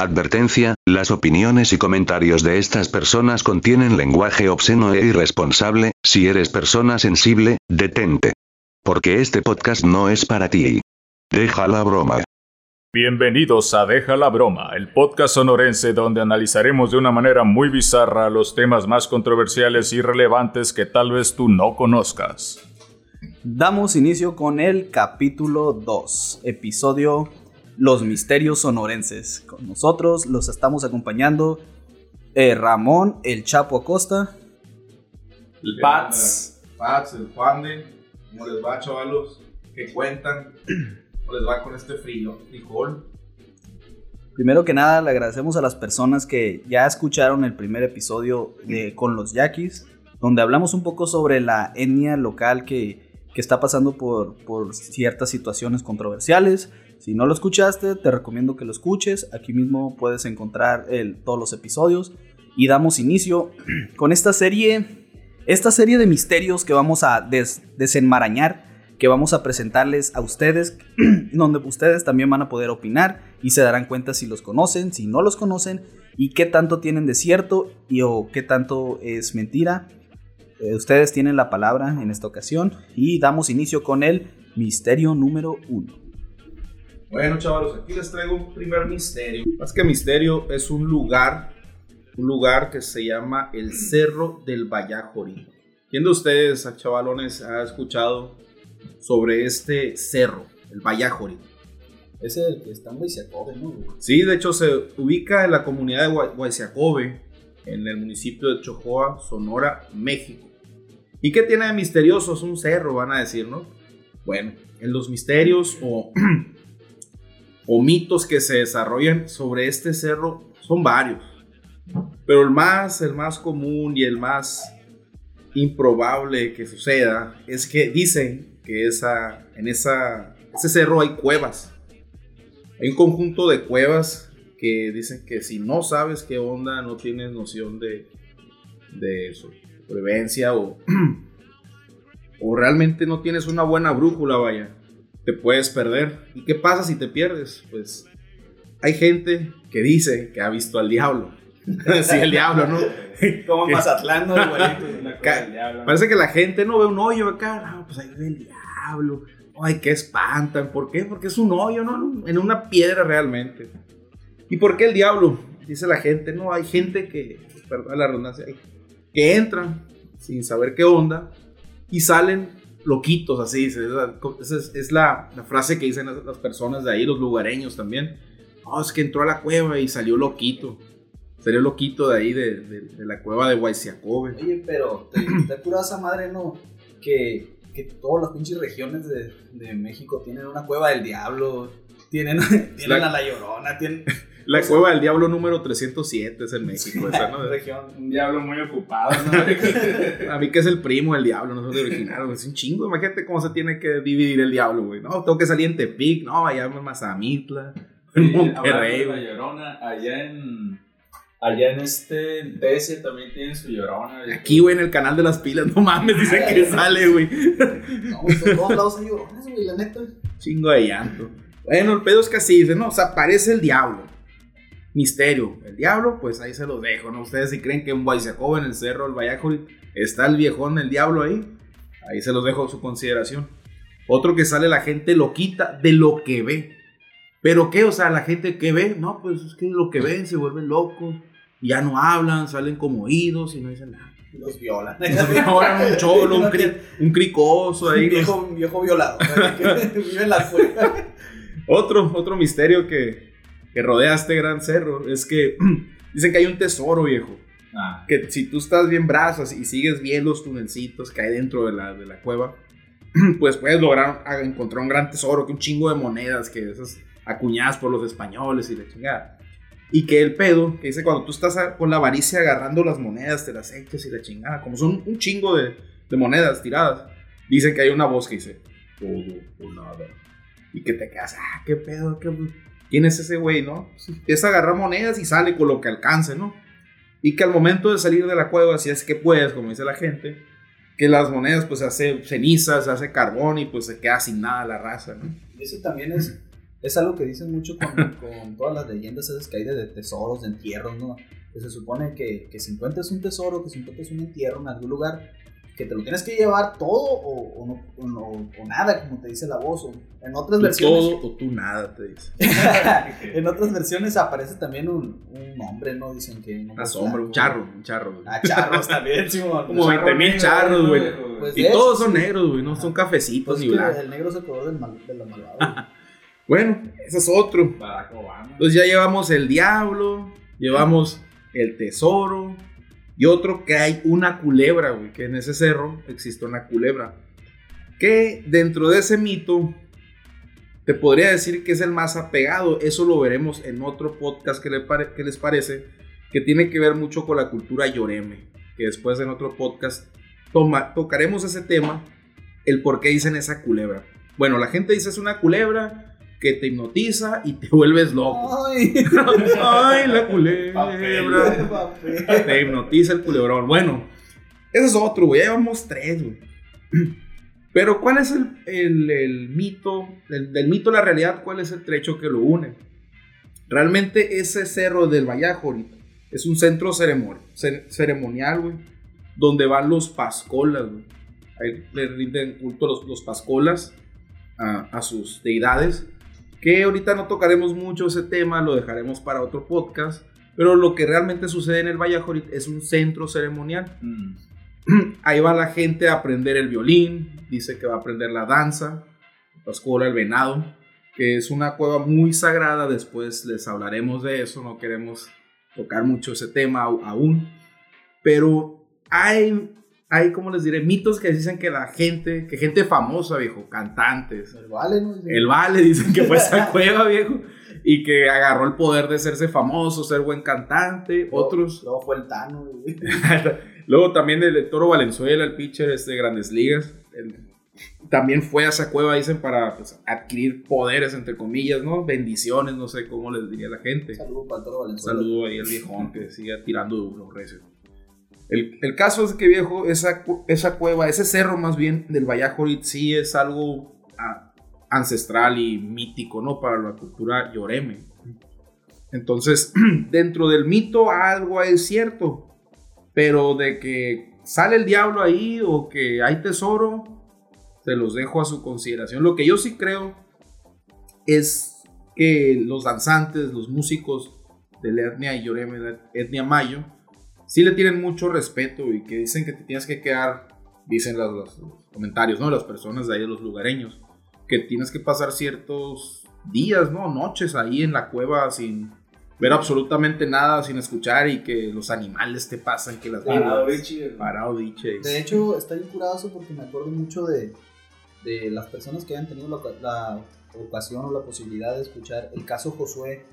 Advertencia, las opiniones y comentarios de estas personas contienen lenguaje obsceno e irresponsable, si eres persona sensible, detente. Porque este podcast no es para ti. Deja la broma. Bienvenidos a Deja la Broma, el podcast sonorense donde analizaremos de una manera muy bizarra los temas más controversiales y relevantes que tal vez tú no conozcas. Damos inicio con el capítulo 2, episodio los misterios sonorenses. Con nosotros los estamos acompañando eh, Ramón, el Chapo Acosta. El Pats. Pats, el Juan de. ¿Cómo les va, chavalos? ¿Qué cuentan? ¿Cómo les va con este frío? Frijol. Primero que nada, le agradecemos a las personas que ya escucharon el primer episodio de Con los Yaquis, donde hablamos un poco sobre la etnia local que, que está pasando por, por ciertas situaciones controversiales. Si no lo escuchaste, te recomiendo que lo escuches. Aquí mismo puedes encontrar todos los episodios. Y damos inicio con esta serie, esta serie de misterios que vamos a desenmarañar, que vamos a presentarles a ustedes, donde ustedes también van a poder opinar y se darán cuenta si los conocen, si no los conocen y qué tanto tienen de cierto y o qué tanto es mentira. Eh, ustedes tienen la palabra en esta ocasión y damos inicio con el misterio número uno. Bueno, chavalos, aquí les traigo un primer misterio. Más que misterio, es un lugar, un lugar que se llama el Cerro del Vallajori. ¿Quién de ustedes, chavalones, ha escuchado sobre este cerro, el Vallajori? Es el que está en Guayciacobe, ¿no? Sí, de hecho se ubica en la comunidad de Guayciacobe, en el municipio de Chojoa, Sonora, México. ¿Y qué tiene de misterioso? Es un cerro, van a decir, ¿no? Bueno, en los misterios o o mitos que se desarrollan sobre este cerro son varios. Pero el más, el más común y el más improbable que suceda es que dicen que esa, en esa, ese cerro hay cuevas. Hay un conjunto de cuevas que dicen que si no sabes qué onda, no tienes noción de, de supervivencia o, o realmente no tienes una buena brújula, vaya te puedes perder. ¿Y qué pasa si te pierdes? Pues hay gente que dice que ha visto al diablo. sí, el diablo, ¿no? Como Mazatlán, ¿no? Parece que la gente no ve un hoyo acá. No, pues ahí ve el diablo. Ay, qué espantan. ¿Por qué? Porque es un hoyo, ¿no? En una piedra realmente. ¿Y por qué el diablo? Dice la gente. No, hay gente que, perdón la redundancia, que entran sin saber qué onda y salen loquitos, así. Esa es, la, frase que dicen las, personas de ahí, los lugareños también. Oh, es que entró a la cueva y salió loquito. Salió loquito de ahí, de, la cueva de Guayciacobe. Oye, pero te, te cura esa madre, ¿no? Que, que todas las pinches regiones de, México tienen una cueva del diablo. Tienen, tienen a la llorona, tienen. La cueva del diablo número 307 es en México, esa, ¿no? Región, un diablo muy ocupado, ¿no? a mí que es el primo del diablo, no soy original, es un chingo. Imagínate cómo se tiene que dividir el diablo, güey. No, tengo que salir en Tepic, no, allá en Mazamitla, en Monterrey. La llorona, allá en. Allá en este DS también tienen su llorona. Aquí, güey, en el canal de las pilas, no mames, dicen que sale, güey. No, en todos lados hay lloronas, güey, la neta. Chingo de llanto. Bueno, el pedo es que así, dice, no, o sea, aparece el diablo misterio. El diablo, pues ahí se los dejo, ¿no? Ustedes si creen que en Guayzacoba, en el cerro del Valladolid, está el viejón, el diablo ahí, ahí se los dejo a su consideración. Otro que sale la gente loquita de lo que ve. ¿Pero qué? O sea, la gente que ve, no, pues es que lo que ven se vuelven locos, ya no hablan, salen como oídos y no dicen nada. Los violan. Los violan un cholo, un, un, cricoso ahí. Un viejo, viejo violado. vive en la Otro, otro misterio que, que rodea este gran cerro es que dicen que hay un tesoro, viejo. Ah. Que si tú estás bien brazos y sigues bien los tunelcitos que hay dentro de la, de la cueva, pues puedes lograr encontrar un gran tesoro, que un chingo de monedas, que esas acuñadas por los españoles y la chingada. Y que el pedo, que dice cuando tú estás con la avaricia agarrando las monedas, te las echas y la chingada, como son un chingo de, de monedas tiradas, dicen que hay una voz que dice, todo o nada. Y que te quedas, ah, qué pedo, qué ¿Quién es ese güey, no? Es agarrar monedas y sale con lo que alcance, ¿no? Y que al momento de salir de la cueva, si es que puedes, como dice la gente, que las monedas pues se hace cenizas, se hace carbón y pues se queda sin nada la raza, ¿no? Eso también es Es algo que dicen mucho con, con todas las leyendas esas que hay de tesoros, de entierros, ¿no? Que se supone que, que si encuentras un tesoro, que si encuentras un entierro en algún lugar, que te lo tienes que llevar todo o, o no, o no- o nada, como te dice la voz. o en otras Tú versiones. todo o tú nada, te dice. en otras versiones aparece también un, un hombre, ¿no? Dicen que. un hombre Una sombra, un charro, un charro. güey. Ah, charros también, Simón. Como Charro 20 mil charros, güey. Pues Y hecho, todos son sí. negros, güey, no son cafecitos Pues ni blancos. el negro es el color del mal, de la malvada. Bueno, ese es otro. Entonces ya llevamos el diablo, llevamos el tesoro y otro que hay una culebra, güey, que en ese cerro existe una culebra. Que dentro de ese mito te podría decir que es el más apegado. Eso lo veremos en otro podcast que, les parece, que tiene que ver mucho con la cultura lloreme. Que después en otro podcast toma- tocaremos ese tema, el por qué dicen esa culebra. Bueno, la gente dice es una culebra que te hipnotiza y te vuelves loco. Ay, Ay, la culebra. papel. Te hipnotiza el culebrón. Bueno, ese es otro, güey. Ya llevamos tres, güey. Pero, ¿cuál es el, el- el mito? Del, del mito a la realidad, ¿cuál es el trecho que lo une? Realmente ese cerro del Vallajorit es un centro ceremonial, ceremonial, güey, donde van los pascolas, güey. Ahí le rinden culto los, los pascolas a, a sus deidades. Que ahorita no tocaremos mucho ese tema, lo dejaremos para otro podcast. Pero lo que realmente sucede en el Vallajorit es un centro ceremonial. Mm. Ahí va la gente a aprender el violín, dice que va a aprender la danza, la pascuala, el venado, que es una cueva muy sagrada. Después les hablaremos de eso, no queremos tocar mucho ese tema aún. Pero hay, hay, como les diré, mitos que dicen que la gente, que gente famosa, viejo, cantantes, El vale, ¿no? el Vale dicen que fue a esa cueva, viejo, y que agarró el poder de serse famoso, ser buen cantante. Otros, Luego fue el Tano, güey. luego también el Toro Valenzuela, el pitcher este, de Grandes Ligas, él también fue a esa cueva, dicen, para pues, adquirir poderes, entre comillas, ¿no? Bendiciones, no sé cómo les diría la gente. Saludos para el Toro Valenzuela. saludo ahí al viejón que siga tirando duro, recio. El, caso es que, viejo, esa, esa cueva, ese cerro más bien del Vallajorit, sí es algo ah, ancestral y mítico, ¿no? Para la cultura yoreme. Entonces, dentro del mito algo es cierto, pero de que sale el diablo ahí o que hay tesoro, se los dejo a su consideración. Lo que yo sí creo es que los danzantes, los músicos de la etnia Yoreme, etnia Mayo, sí le tienen mucho respeto y que dicen que te tienes que quedar, dicen los, los- los comentarios, ¿no? Las personas de ahí, los lugareños, que tienes que pasar ciertos días, ¿no? Noches ahí en la cueva sin ver absolutamente nada, sin escuchar y que los animales te pasan, que las Parado, Richie. Parado, diche. De hecho, está bien curado eso porque me acuerdo mucho de, de las personas que hayan tenido la, la ocasión o la posibilidad de escuchar el caso Josué,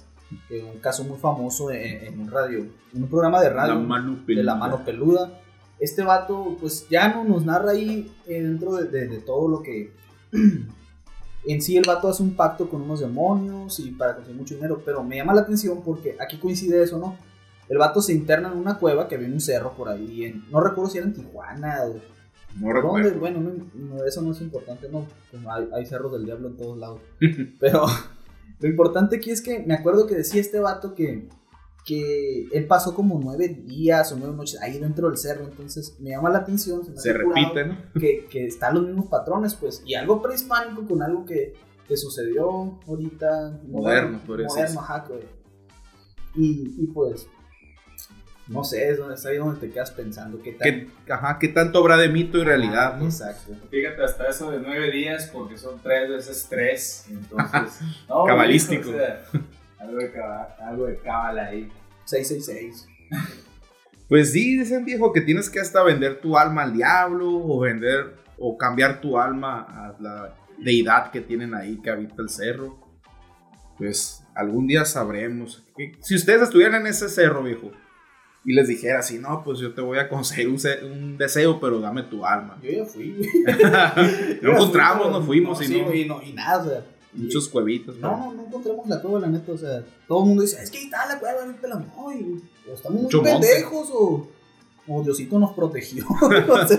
que es un caso muy famoso en, en un radio, en un programa de radio la mano de la mano peluda. Este vato, pues ya no nos narra ahí eh, dentro de, de- de todo lo que. en sí, el vato hace un pacto con unos demonios y para conseguir mucho dinero, pero me llama la atención porque aquí coincide eso, ¿no? El vato se interna en una cueva que había en un cerro por ahí, en, no recuerdo si era en Tijuana o No ¿Dónde? recuerdo. Bueno, no- no, eso no es importante, no. Hay, hay cerros del diablo en todos lados. Pero lo importante aquí es que me acuerdo que decía este vato que, que él pasó como nueve días o nueve noches ahí dentro del cerro. Entonces me llama la atención. Se repite, ¿no? Que, que están los mismos patrones, pues. Y algo prehispánico con algo que, que sucedió ahorita. Moderno, Moderno, decirse. ajá, que- Y, y pues. No sé, es, donde, es ahí donde te quedas pensando. ¿Qué? ¿Qué, ajá, ¿qué tanto habrá de mito y realidad, no? Exacto. Fíjate, hasta eso de nueve días, porque son tres veces tres. Entonces, no, Cabalístico. o sea, algo, de caba- algo de cábala ahí. 666. Pues sí, dicen viejo que tienes que hasta vender tu alma al diablo o vender o cambiar tu alma a la deidad que tienen ahí que habita el cerro. Pues algún día sabremos. Si ustedes estuvieran en ese cerro, viejo, y les dijera así, no, pues yo te voy a conseguir un, un deseo, pero dame tu alma. Yo ya fui, no encontramos, no fuimos y sí, no, güey, no, y nada, o sea. muchos cuevitos. No, no, no encontramos la cueva, la neta, o sea, todo el mundo dice, es que ahí está la cueva, vete la no, y, o estamos muy pendejos, o, o Diosito nos protegió,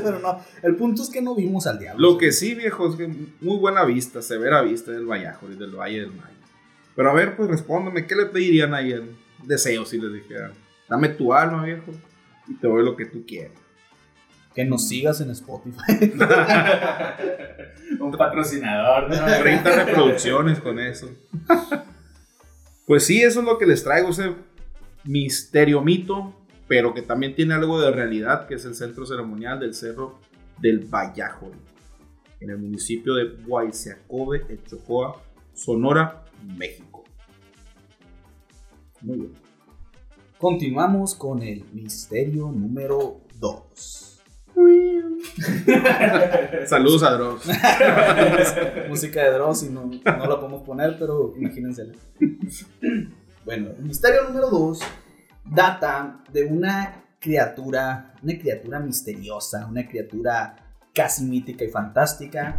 pero no, el punto es que no vimos al diablo. Lo que sí, viejo, es que muy buena vista, severa vista del Vallajo y del Valle del Mayo. Pero a ver, pues respóndame, ¿qué le pedirían ahí en deseo si les dijeran? Dame tu alma, viejo, y te doy lo que tú quieras. Que nos sigas en Spotify. Un patrocinador, ¿no? 30 reproducciones con eso. Pues sí, eso es lo que les traigo, ese misterio mito, pero que también tiene algo de realidad, que es el centro ceremonial del Cerro del Vallajol, en el municipio de Guayseacobe, en Chocoa, Sonora, México. Muy bien. Continuamos con el misterio número 2. Saludos a Dross. Música de Dross y no, no la podemos poner, pero imagínensela. Bueno, el misterio número 2 data de una criatura, una criatura misteriosa, una criatura casi mítica y fantástica,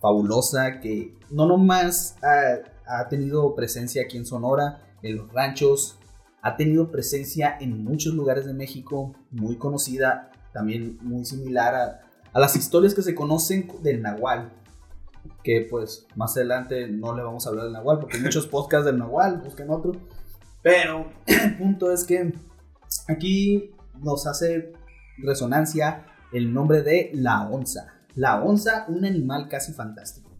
fabulosa, que no nomás ha, ha tenido presencia aquí en Sonora, en los ranchos, ha tenido presencia en muchos lugares de México, muy conocida, también muy similar a, a las historias que se conocen del Nahual. Que pues más adelante no le vamos a hablar del Nahual, porque hay muchos podcasts del Nahual, busquen otro. Pero el punto es que aquí nos hace resonancia el nombre de la onza. La onza, un animal casi fantástico.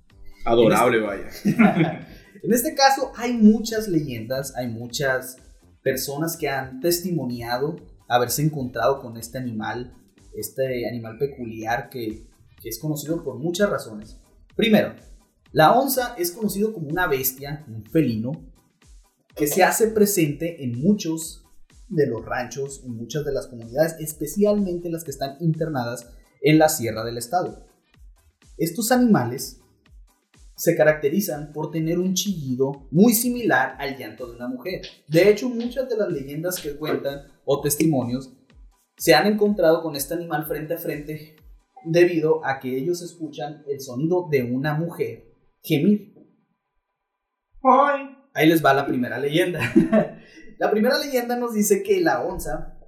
Adorable, vaya. En este caso hay muchas leyendas, hay muchas personas que han testimoniado haberse encontrado con este animal, este animal peculiar que, es conocido por muchas razones. Primero, la onza es conocido como una bestia, un felino, que se hace presente en muchos de los ranchos, en muchas de las comunidades, especialmente las que están internadas en la sierra del estado. Estos animales se caracterizan por tener un chillido muy similar al llanto de una mujer. De hecho, muchas de las leyendas que cuentan o testimonios se han encontrado con este animal frente a frente debido a que ellos escuchan el sonido de una mujer gemir. Ahí les va la primera leyenda. la primera leyenda nos dice que la onza,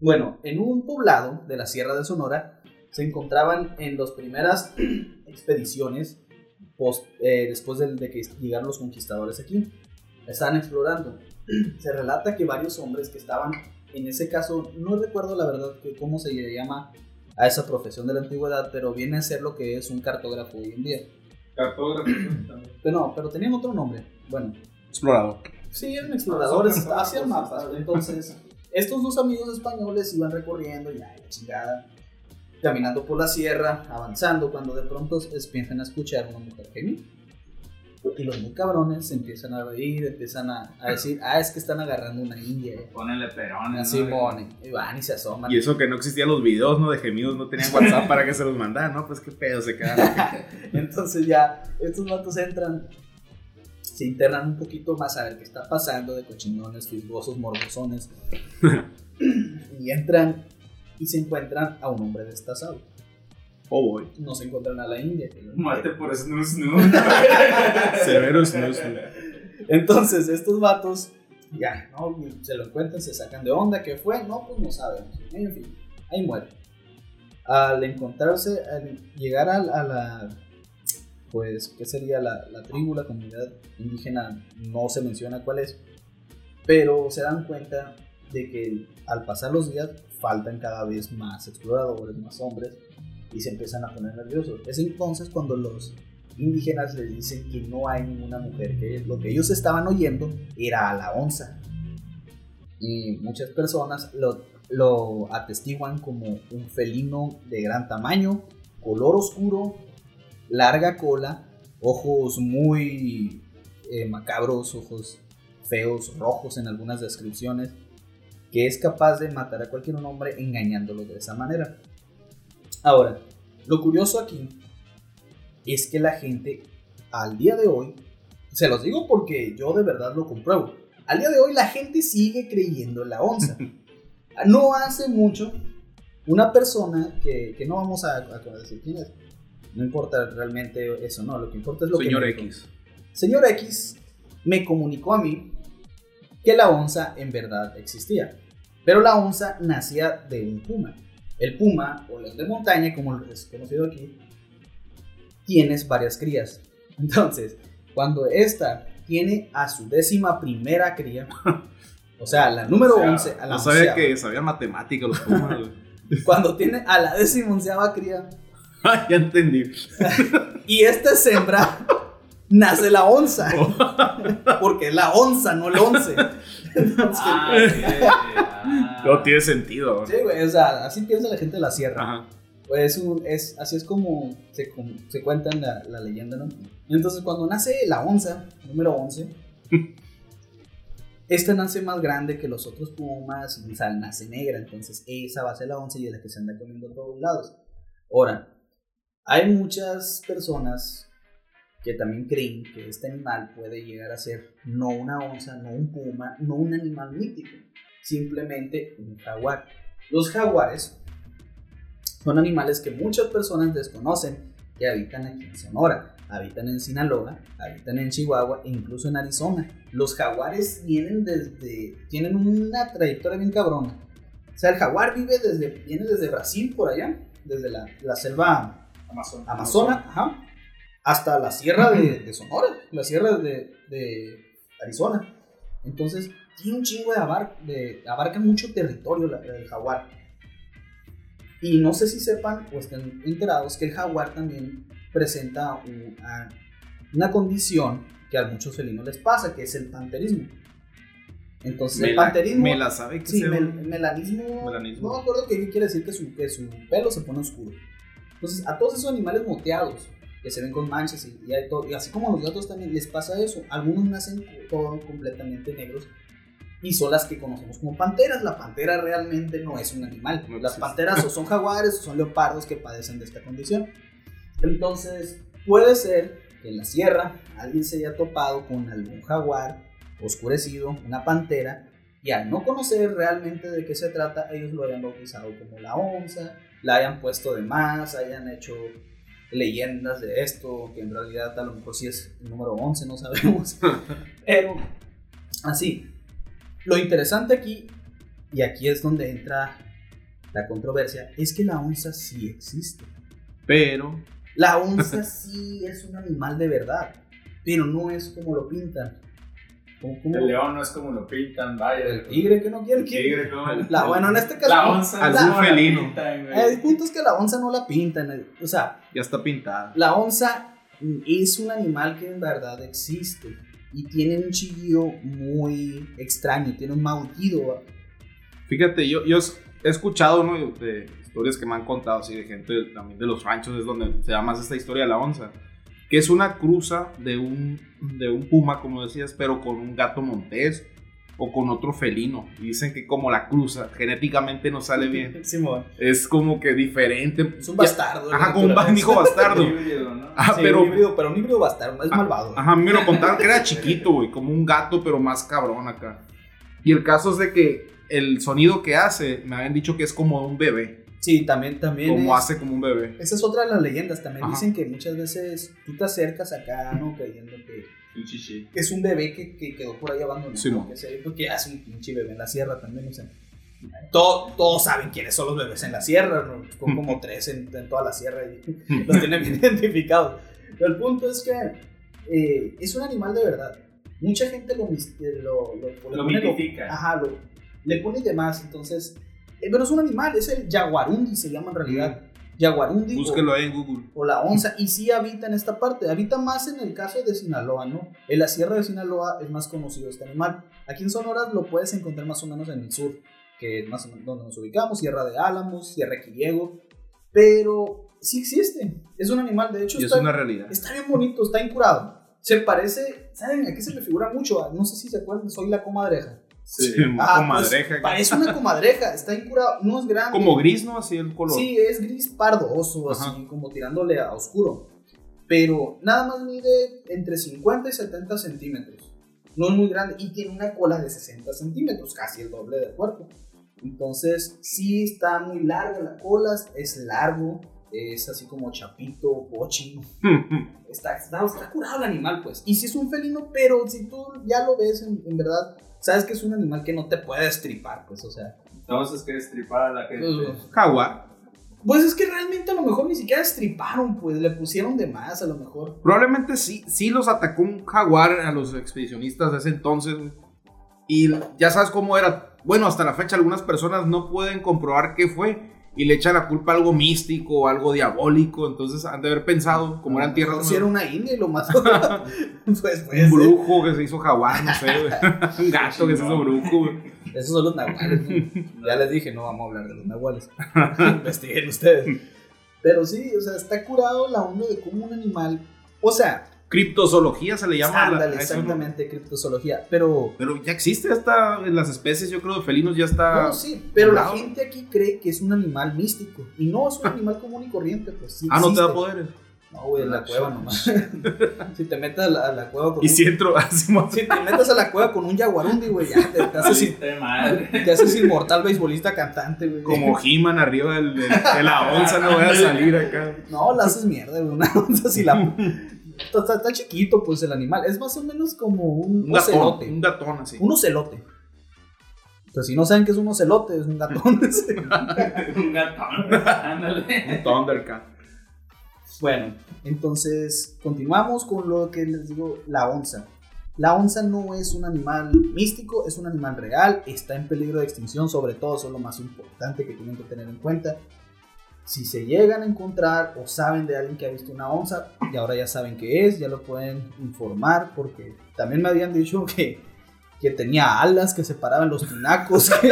bueno, en un poblado de la Sierra de Sonora, se encontraban en las primeras expediciones post- eh, después de, de que llegaron los conquistadores aquí. Estaban explorando. Se relata que varios hombres que estaban, en ese caso, no recuerdo la verdad que cómo se le llama a esa profesión de la antigüedad, pero viene a ser lo que es un cartógrafo hoy en día. Cartógrafo. Pero no, pero tenían otro nombre. Bueno, Explorador. Sí, eran exploradores, hacían mapas. Entonces, estos dos amigos españoles iban recorriendo, ya, la chingada, caminando por la sierra, avanzando, cuando de pronto empiezan a escuchar una mujer gemir. Y los muy cabrones se empiezan a reír, empiezan a, a decir, ah, es que están agarrando una india. eh". Ponenle perones. Así ¿no? ponen, y van y se asoman. Y eso que no existían los videos, ¿no? De gemidos, no tenían WhatsApp para que se los mandaran, ¿no? Pues qué pedo se quedaron. Entonces ya, estos vatos entran, se internan un poquito más a ver qué está pasando de cochinones, fisgosos, morbosones. y entran y se encuentran a un hombre destazado. Oh, boy. No se encuentran a la India. Muerte por snus, snus. Severo snus. Entonces, estos vatos, ya, ¿no? Se lo encuentran, se sacan de onda. ¿Qué fue? No, pues no sabemos. En fin, ahí muere. Al encontrarse, al llegar a, a la, pues, ¿qué sería la, la tribu, la comunidad indígena? No se menciona cuál es. Pero se dan cuenta de que al pasar los días faltan cada vez más exploradores, más hombres, y se empiezan a poner nerviosos. Es entonces cuando los indígenas les dicen que no hay ninguna mujer, que lo que ellos estaban oyendo era a la onza. Y muchas personas lo, atestiguan como un felino de gran tamaño, color oscuro, larga cola, ojos muy eh, macabros, ojos feos, rojos en algunas descripciones, que es capaz de matar a cualquier hombre engañándolo de esa manera. Ahora, lo curioso aquí es que la gente al día de hoy, se los digo porque yo de verdad lo compruebo, al día de hoy la gente sigue creyendo en la onza. No hace mucho, una persona que, que no vamos a, a decir quién es, no importa realmente eso, no, lo que importa es lo Señor que... dijo. X. Señor X me comunicó a mí que la onza en verdad existía, pero la onza nacía de un puma. El puma, o león de montaña, como es conocido aquí, tienes varias crías. Entonces, cuando esta tiene a su décima primera cría. O sea, la número O sea, 11. A la No sabía onceava. que sabían matemáticas los pumas. Cuando tiene a la décima onceava cría. Ah, ya entendí. Y esta es hembra. Nace la onza. Porque es la onza, no el once. Entonces, Ah. Ah. No tiene sentido. sí, güey, o sea, así piensa la gente de la sierra. Ajá. Pues es un- es, así es como se, como se cuenta en la, la leyenda, ¿no? Entonces, cuando nace la onza, número 11, esta nace más grande que los otros pumas, y, o sea, nace negra, entonces esa va a ser la once y es la que se anda comiendo a todos lados. Ahora, hay muchas personas que también creen que este animal puede llegar a ser no una onza, no un puma, no un animal mítico, simplemente un jaguar. Los jaguares son animales que muchas personas desconocen que habitan aquí en Sonora, habitan en Sinaloa, habitan en Chihuahua e incluso en Arizona. Los jaguares vienen desde, tienen una trayectoria bien cabrona. O sea, el jaguar vive desde, viene desde Brasil por allá, desde la, la selva Amazon. Amazona, ajá, hasta la sierra de, de Sonora, la sierra de, de Arizona. Entonces, tiene un chingo de, abar, de abarca mucho territorio la- el jaguar. Y no sé si sepan o estén enterados que el jaguar también presenta un- a- una condición que a muchos felinos les pasa, que es el panterismo. Entonces, el Me la, panterismo... me la sabe que Sí, sea mel- un- melanismo, Melanismo. No me acuerdo qué quiere decir que su, que su pelo se pone oscuro. Entonces, a todos esos animales moteados que se ven con manchas y, y hay todo- y así como a los gatos también les pasa eso. Algunos nacen todos completamente negros y son las que conocemos como panteras. La pantera realmente no es un animal. No las panteras o son jaguares o son leopardos que padecen de esta condición. Entonces, puede ser que en la sierra alguien se haya topado con algún jaguar oscurecido, una pantera, y al no conocer realmente de qué se trata, ellos lo hayan bautizado como la onza, la hayan puesto de más, hayan hecho leyendas de esto, que en realidad a lo mejor sí es el número 11, no sabemos. Pero, así, lo interesante aquí, y aquí es donde entra la controversia, es que la onza sí existe. Pero. La onza sí es un animal de verdad, pero no es como lo pintan. El león no es como lo pintan, vaya. el tigre que no quiere El que tigre, como el- La, bueno, en este caso, La onza Algún no como la felino. pintan, el punto es que la onza no la pintan. eh, O sea, Ya está pintada. la onza es un animal que en verdad existe y tiene un chillido muy extraño, tiene un maullido. Fíjate, yo, yo he escuchado ¿no? de historias que me han contado, así de gente también de los ranchos, es donde se da más esta historia de la onza, que es una cruza de un, de un puma, como decías, pero con un gato montés o con otro felino. Y dicen que como la cruza genéticamente no sale bien, Simón. es como que diferente. Es un bastardo. Ajá, como un hijo bastardo. Híbrido, ¿no? Ajá, Sí, pero... un híbrido, pero un híbrido bastardo, es Ah, malvado. Ajá, a mí me lo contaron que era chiquito, güey, como un gato, pero más cabrón acá. Y el caso es de que el sonido que hace, me habían dicho que es como un bebé, Sí, también, también. como es- hace como un bebé. Esa es otra de las leyendas. También Ajá. dicen que muchas veces tú te acercas acá, ¿no? Creyendo que chichi. es un bebé que, que quedó por ahí abandonado. Sí, no. que se- porque ya es un pinche bebé en la sierra también, o sea. Todo- todos saben quiénes son los bebés en la sierra, ¿no? Son como tres en, en toda la sierra y los tienen bien identificados. Pero el punto es que eh, es un animal de verdad. Mucha gente lo, eh, lo, lo, Lo pone mitifica. ajá, lo, le pone de más. Entonces, pero es un animal, es el jaguarundi, se llama en realidad. Jaguarundi. o- Búsquelo ahí en Google. o la onza, y sí habita en esta parte. Habita más en el caso de Sinaloa, ¿no? En la sierra de Sinaloa es más conocido este animal. Aquí en Sonora lo puedes encontrar más o menos en el sur, que es más o menos donde nos ubicamos, Sierra de Álamos, Sierra Quiriego. Pero sí existe. Es un animal, de hecho, Y es está, una realidad. está bien bonito, está incurado. Se parece, ¿saben a qué se me figura mucho? No sé si se acuerdan, soy la comadreja. Sí. Ah, comadreja. pues, parece una comadreja, está incurado, no es grande. como gris, ¿no? Así el color. Sí, es gris pardoso, Ajá. así como tirándole a oscuro. Pero nada más mide entre 50 y 70 centímetros. No es muy grande y tiene una cola de 60 centímetros, casi el doble del cuerpo. Entonces, sí está muy larga la cola, es largo, es así como chapito, pochi. Está, está, está curado el animal, pues. Y si es un felino, pero si tú ya lo ves en, en verdad, sabes que es un animal que no te puede estripar, pues, o sea. Entonces, ¿qué destripar a la gente? pues, Jaguar. Pues es que realmente a lo mejor ni siquiera estriparon, pues le pusieron de más, a lo mejor. Probablemente sí, sí los atacó un jaguar a los expedicionistas de ese entonces. güey. Y ya sabes cómo era. Bueno, hasta la fecha algunas personas no pueden comprobar qué fue y le echan la culpa a algo místico o algo diabólico. Entonces han de haber pensado, como eran tierras. Si era una india y lo mató. pues puede un brujo que se hizo jaguar, no sé, un gato que se hizo brujo, güey. Esos son los nahuales. ¿no? Ya les dije, no vamos a hablar de los nahuales. Investiguen ustedes. Pero sí, o sea, está curado la onda de cómo un animal. O sea, Criptozoología se le llama. a la- ándale, a eso, ¿no? exactamente, criptozoología. Pero. Pero ya existe hasta en las especies, yo creo, de felinos ya está. No, sí, pero la gente aquí cree que es un animal místico. Y no es un animal común y corriente, pues sí. ah, no te da poderes. No, güey, en la Ah, cueva nomás. si te metes a la, a la cueva con Y un- si entro, hacemos. Si te metes a la cueva con un jaguarundi, güey, ya te, te haces, te haces inmortal beisbolista cantante, güey. Como He-Man arriba del- del- de la onza, no voy a salir acá. No, la haces mierda, güey. Una onza si la. Está, está- está chiquito, pues el animal. Es más o menos como un, Un gatón, ocelote. un gatón así. Un ocelote. Pues si no saben qué es un ocelote, es un gatón. Un gatón. Ándale. Un Thundercat. bueno, entonces continuamos con lo que les digo, la onza. La onza no es un animal místico, es un animal real, está en peligro de extinción, sobre todo, eso es lo más importante que tienen que tener en cuenta. Si se llegan a encontrar o saben de alguien que ha visto una onza, y ahora ya saben qué es, ya lo pueden informar, porque también me habían dicho que, que tenía alas, que se paraban los tinacos. que-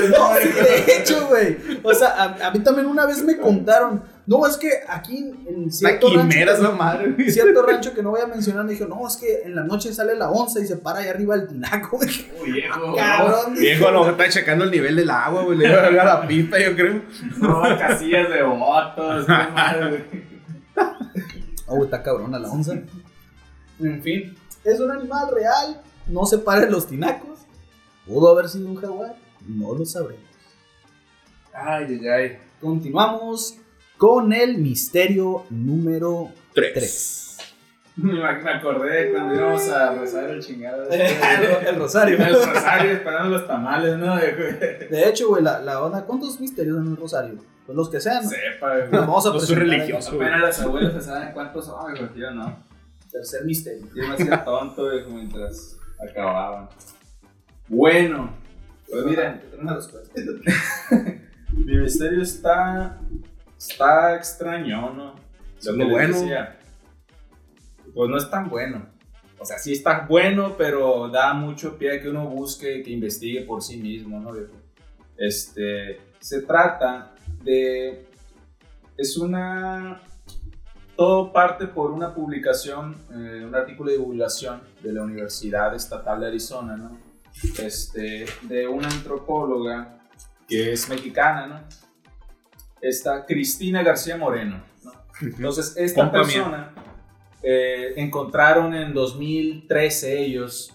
no, de hecho, güey. O sea, a, a mí también una vez me contaron, no, es que aquí en, cierto rancho, quimera esa madre, güey. cierto rancho que no voy a mencionar, me dijo, no, es que en la noche sale la onza y se para ahí arriba el tinaco. Uy, viejo. Cabrón, Viejo, a lo mejor está checando el nivel del agua, güey. Le iba a dar a la pipa, yo creo. Roba casillas de votos. qué madre, güey. Oh, está cabrona la onza. En fin, es un animal real, no se para en los tinacos. Pudo haber sido un jaguar, no lo sabremos. Ay, ay, ay. Continuamos con el misterio número Tres. 3. Me acordé cuando íbamos a rezar el chingado. el rosario. El rosario esperando los tamales, ¿no? De- hecho, güey, la, la onda, ¿cuántos misterios en el rosario? Pues los que sean. ¿no? Sepa, güey. Vamos a No soy presentar religioso, güey. Apenas las abuelas se saben cuántos son, güey. Yo no. Tercer misterio. Yo me hacía tonto, güey, mientras acababan. Bueno, pues respuesta. mi misterio está. Está extraño, ¿no? Es que lo les bueno. decía. Pues no es tan bueno. O sea, sí está bueno, pero da mucho pie a que uno busque, que investigue por sí mismo, ¿no? Este, se trata de... Es una... Todo parte por una publicación, eh, un artículo de divulgación de la Universidad Estatal de Arizona, ¿no? Este, de una antropóloga que es mexicana, ¿no? Esta Cristina García Moreno, ¿no? Entonces, esta Compa persona eh, encontraron en 2013 ellos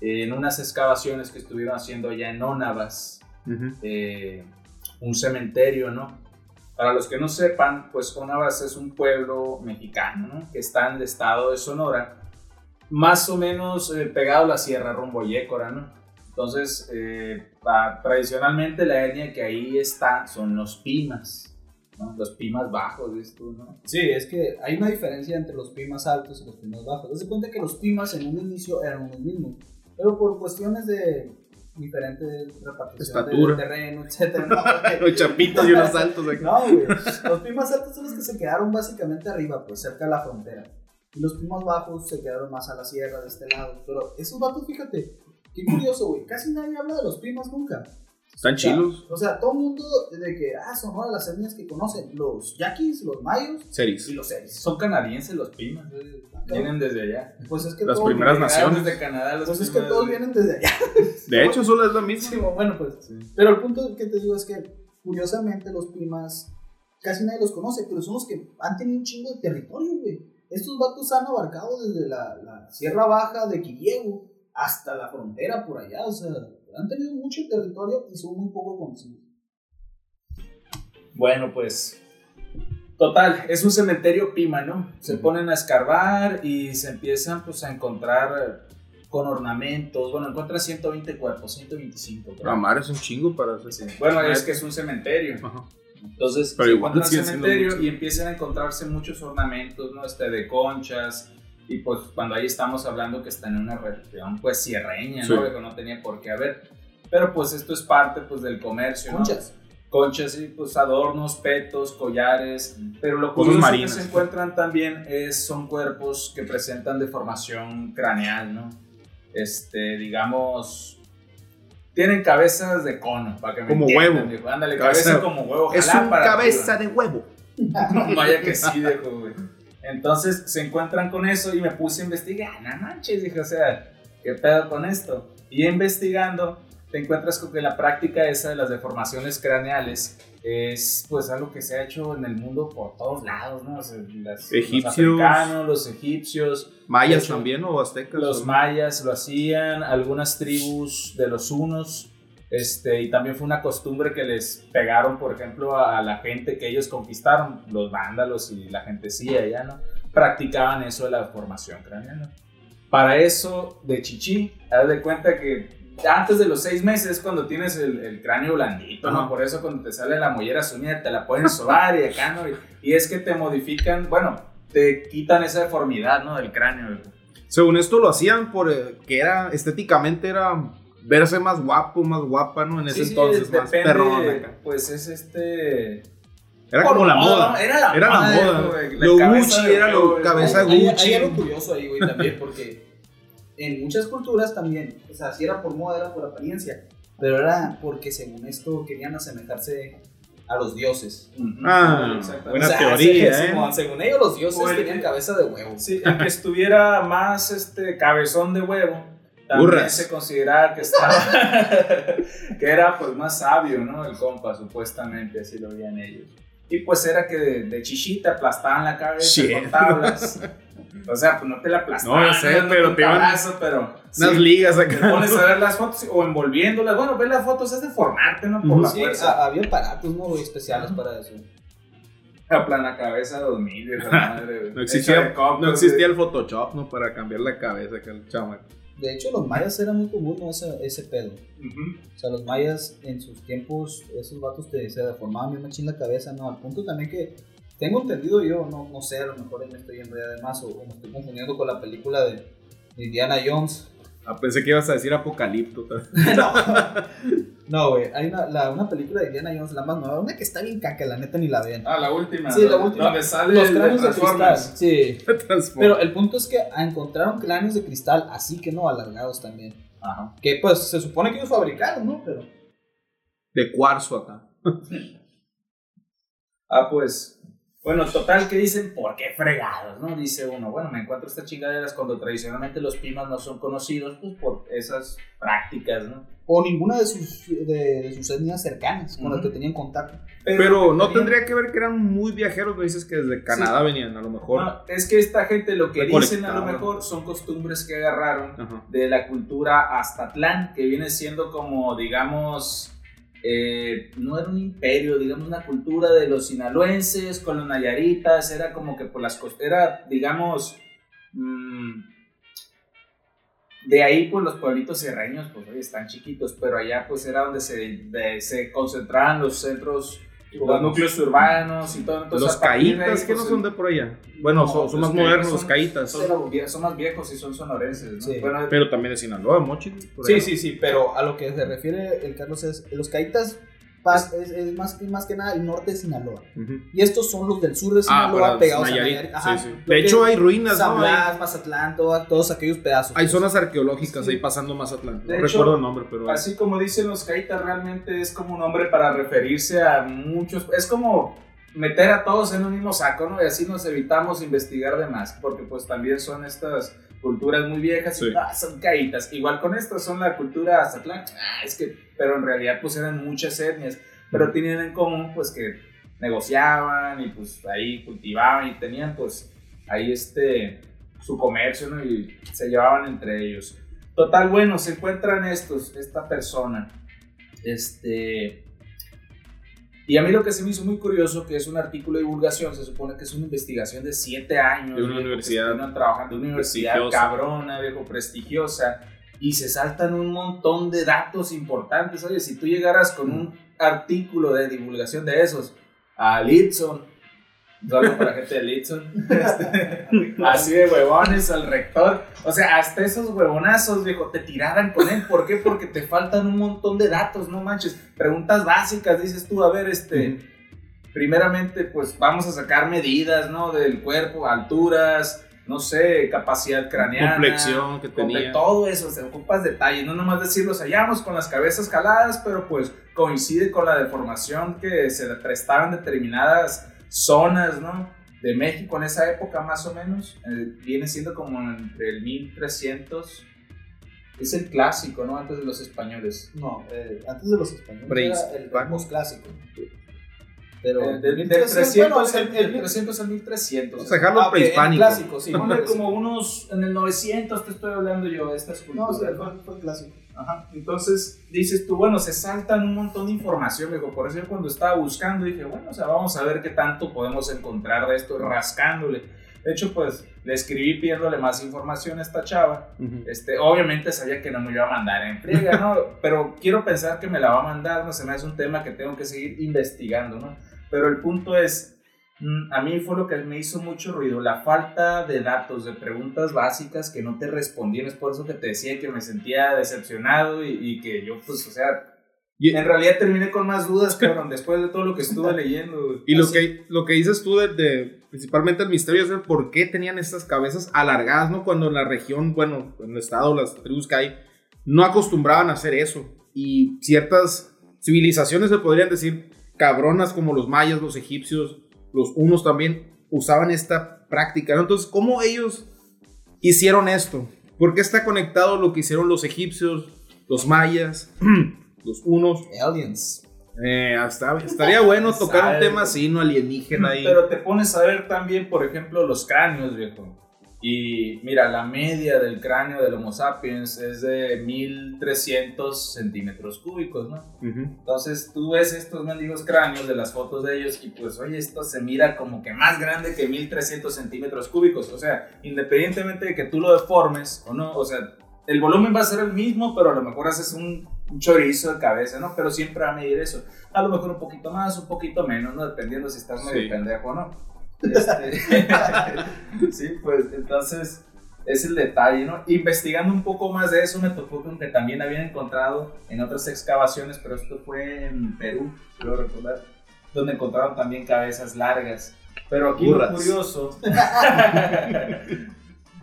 eh, en unas excavaciones que estuvieron haciendo allá en Onavas, eh, un cementerio, ¿no? Para los que no sepan, pues Onavas es un pueblo mexicano, ¿no? Que está en el estado de Sonora, más o menos eh, pegado a la sierra rumbo a Yécora, ¿no? Entonces, eh, pa- tradicionalmente la etnia que ahí está son los pimas, ¿no? Los pimas bajos, ¿ves tú, no? Sí, es que hay una diferencia entre los pimas altos y los pimas bajos. De cuenta que los pimas en un inicio eran los mismos, pero por cuestiones de diferente repartición Estatura. de terreno, etcétera. No. Los chapitos y unos saltos aquí. No, güey. Los pimas altos son los que se quedaron básicamente arriba, pues cerca de la frontera. Y los pimas bajos se quedaron más a la sierra de este lado. Pero esos vatos, fíjate, qué curioso, güey. Casi nadie habla de los pimas nunca. Están chilos. O sea, todo el mundo de que, ah, son una de las etnias que conocen. Los yaquis, los mayos Series. y los seris. Son canadienses los pimas, eh, vienen desde allá. Pues es que Las primeras naciones. desde Canadá los Pues es que todos vienen desde allá. De hecho, solo es la misma. Sí, bueno, pues. Pero el punto que te digo es que, curiosamente, los pimas casi nadie los conoce, pero son los que han tenido un chingo de territorio, güey. Estos vatos han abarcado desde la, la Sierra Baja de Quillego hasta la frontera por allá, o sea, han tenido mucho territorio y son muy poco conocidos. Bueno, pues. Total, es un cementerio pima, ¿no? Se ponen a escarbar y se empiezan pues a encontrar con ornamentos. Bueno, encuentran 120 cuerpos, 125. creo. La madre es un chingo para hacer. Sí. Bueno, es que es un cementerio. Entonces Pero se igual encuentra sigue el siendo cementerio y empiezan a encontrarse muchos ornamentos, ¿no? Este, de conchas. Y pues cuando ahí estamos hablando que está en una región pues sierreña, Sí. ¿no? Que no tenía por qué haber. Pero pues esto es parte pues del comercio, ¿no? Conchas. Conchas y pues adornos, petos, collares. Pero lo curioso que se encuentran también es, son cuerpos que presentan deformación craneal, ¿no? Este, digamos... Tienen cabezas de cono, para que me Como entiendan, huevo. Ándale, Cabeza- cabeza, como huevo. Es un cabeza arriba. de huevo. Vaya que sí, viejo, güey. Entonces se encuentran con eso y me puse a investigar. No manches, dije, o sea, ¿qué pedo con esto? Y investigando, te encuentras con que la práctica esa de las deformaciones craneales es pues algo que se ha hecho en el mundo por todos lados, ¿no? O sea, las- Egipcios. Los africanos, los egipcios, Mayas hecho, también o aztecas. los o- mayas lo hacían, algunas tribus de los hunos, este, y también fue una costumbre que les pegaron, por ejemplo, a, a la gente que ellos conquistaron, los vándalos y la gentecilla ya, ¿no? Practicaban eso de la formación craneana. Para eso, de chichi, haz de cuenta que antes de los seis meses es cuando tienes el, el cráneo blandito, ¿no? Por eso cuando te sale la mollera sumida te la pueden sobar y acá, ¿no? Y, y es que te modifican, bueno, te quitan esa deformidad, ¿no? Del cráneo. Según esto lo hacían por eh, que era estéticamente era verse más guapo, más guapa, ¿no? En ese Sí, sí, entonces más acá. Pues es este. Era por como la moda, moda. Era la Era la moda. güey, la Lo cabeza Gucci de era lo cabeza güey. Hay, Gucci. hay algo curioso ahí, güey, también, porque en muchas culturas también, o sea, si era por moda, era por apariencia, pero era porque según esto querían asemejarse a los dioses. Ah, buena O sea, teoría, se- ¿eh? Según ellos, los dioses el tenían cabeza de huevo. Sí, el que estuviera más este cabezón de huevo. También Burras. se consideraba que estaba. que era pues más sabio, ¿no? El compa, supuestamente, así lo veían ellos. Y pues era que de, de chichita aplastaban la cabeza Shit. con tablas. O sea, pues no te la aplastaban. No, ya sé, no pero te iban- tablazo, pero. Unas sí, ligas Te acá. pones a ver las fotos o envolviéndolas. Bueno, ver las fotos es deformarte, ¿no? Por la Sí, fuerza. a- había aparatos, ¿no? especiales para eso. A plana cabeza 2000, vieja madre. No existía, copos, no existía el Photoshop, ¿no? Para cambiar la cabeza acá el chamaco. De hecho, los mayas era muy común. Ese, ese pedo. O sea, los mayas en sus tiempos, esos vatos te, se deformaban bien machín la cabeza, ¿no? Al punto también que, tengo entendido yo, no, no sé, a lo mejor ahí me estoy yendo ya de más o, o me estoy confundiendo con la película de, de Indiana Jones. Ah, pensé que ibas a decir Apocalipto. no, no, güey, hay una, la- una película de Indiana Jones, la más nueva, una que está bien caca, la neta ni la ven. Ah, la última. Sí, la donde- última. Donde sale Los cráneos de cristal, Transformers. sí. Pero el punto es que encontraron cráneos de cristal, así que no, alargados también. Ajá. Que pues se supone que ellos fabricaron, ¿no? Pero... de cuarzo acá. Ah, pues. Bueno, total que dicen, ¿por qué fregados? ¿No? Dice uno, bueno, me encuentro estas chingaderas cuando tradicionalmente los pimas no son conocidos, pues por esas prácticas, ¿no? O ninguna de sus, de, de sus etnias cercanas con las que tenían contacto. Pero no tenían- tendría que ver que eran muy viajeros, me dices que desde Canadá venían, a lo mejor. No, es que esta gente lo que dicen a lo mejor son costumbres que agarraron de la cultura Aztatlán, que viene siendo como, digamos, eh, no era un imperio, digamos, una cultura de los sinaloenses con los nayaritas, era como que por las costas, era, digamos, mm, de ahí pues los pueblitos sierreños, pues están chiquitos, pero allá pues era donde se, se concentraban los centros, los núcleos urbanos y todo. Entonces, Los caítas, que no pues, son de por allá. Bueno, No, son, más modernos son- los caítas. son, más viejos y son sonorenses, ¿no? Sí. Bueno, Pero también de Sinaloa, Mochi. Sí, sí, sí, pero a lo que se refiere el Carlos es, los caitas es, es más, que- más que nada el norte de Sinaloa. Y estos son los del sur de Ah, Sinaloa pegados Nayarit, a Nayarit. sí, Ajá, sí. De hecho, hay ruinas, San ¿no? Mazatlán, todo- todos aquellos pedazos. hay zonas arqueológicas Sí. ahí pasando Mazatlán. No De hecho, recuerdo el nombre, pero. Así como dicen los caitas, realmente es como un nombre para referirse a muchos. Es como meter a todos en un mismo saco, ¿no? Y así nos evitamos investigar de más, porque pues también son estas culturas muy viejas y Sí. ah, son caitas. Igual con estas son la cultura Azatlán. Ah, es que, pero en realidad pues eran muchas etnias, pero tenían en común pues que negociaban y pues ahí cultivaban y tenían pues ahí este su comercio, ¿no? Y se llevaban entre ellos. Total, bueno, se encuentran estos, esta persona. Este. Y a mí lo que se me hizo muy curioso, que es un artículo de divulgación, se supone que es una investigación de siete años. De una viejo, universidad estuvieron trabajando de una universidad cabrona, viejo, prestigiosa. Y se saltan un montón de datos importantes. Oye, si tú llegaras con un artículo de divulgación de esos, a Litson. Solo para la gente de Litson. Este, así de huevones al rector. O sea, hasta esos huevonazos, viejo, te tiraran con él. ¿Por qué? Porque te faltan un montón de datos, no manches. Preguntas básicas, dices tú, a ver, este. Primeramente, pues vamos a sacar medidas, ¿no? Del cuerpo, alturas, no sé, capacidad craneana. Complexión que tenía. Todo eso, o sea, ocupas detalles, no nomás decir los hallamos con las cabezas jaladas, pero pues coincide con la deformación que se le prestaban determinadas zonas, ¿no? De México en esa época más o menos, eh, viene siendo como entre el 1300, es el clásico, ¿no? Antes de los españoles. No, eh, antes de los españoles era el, posclásico. Pero Eh, del del 1300, bueno, el- el- 300 al 1300. Vamos a dejarlo ah, prehispánico. clásico, sí. Ponle como unos, en el 900 te estoy hablando yo de estas No, culturas. sí, fue, fue clásico. Ajá. Entonces dices tú, bueno, se saltan un montón de información, digo, por eso yo cuando estaba buscando dije, bueno, o sea, vamos a ver qué tanto podemos encontrar de esto rascándole. De hecho, pues le escribí pidiéndole más información a esta chava. Ujú. Este, obviamente sabía que no me iba a mandar en friega, ¿no? Pero quiero pensar que me la va a mandar, no se me hace un tema que tengo que seguir investigando, ¿no? Pero el punto es, mm, a mí fue lo que me hizo mucho ruido, la falta de datos, de preguntas básicas que no te respondían, es por eso que te decía que me sentía decepcionado y, y que yo, pues, o sea, Y- en realidad terminé con más dudas, cabrón, después de todo lo que estuve leyendo. Y lo Así- que, lo que dices tú de, de- principalmente el misterio es el por qué tenían estas cabezas alargadas, ¿no? Cuando en la región, bueno, en el estado, las tribus que hay, no acostumbraban a hacer eso. Y ciertas civilizaciones, se podrían decir, cabronas como los mayas, los egipcios, los hunos también, usaban esta práctica, ¿no? Entonces, ¿cómo ellos hicieron esto? ¿Por qué está conectado lo que hicieron los egipcios, los mayas, los hunos? Aliens. Eh, hasta, estaría bueno tocar un tema así, no alienígena ahí. Pero te pones a ver también, por ejemplo, los cráneos, viejo. Y mira, la media del cráneo del Homo sapiens es de 1300 centímetros cúbicos, ¿no? Ujú. Entonces tú ves estos mendigos cráneos de las fotos de ellos y pues, oye, esto se mira como que más grande que 1300 centímetros cúbicos. O sea, independientemente de que tú lo deformes o no, o sea, el volumen va a ser el mismo, pero a lo mejor haces un, un chorizo de cabeza, ¿no? Pero siempre va a medir eso. A lo mejor un poquito más, un poquito menos, ¿no? Dependiendo si estás medio Sí. pendejo o no. Este, sí, pues entonces es el detalle, ¿no? Investigando un poco más de eso me tocó con que también habían encontrado en otras excavaciones, pero esto fue en Perú, creo recordar, donde encontraron también cabezas largas. Pero aquí Burras. lo curioso,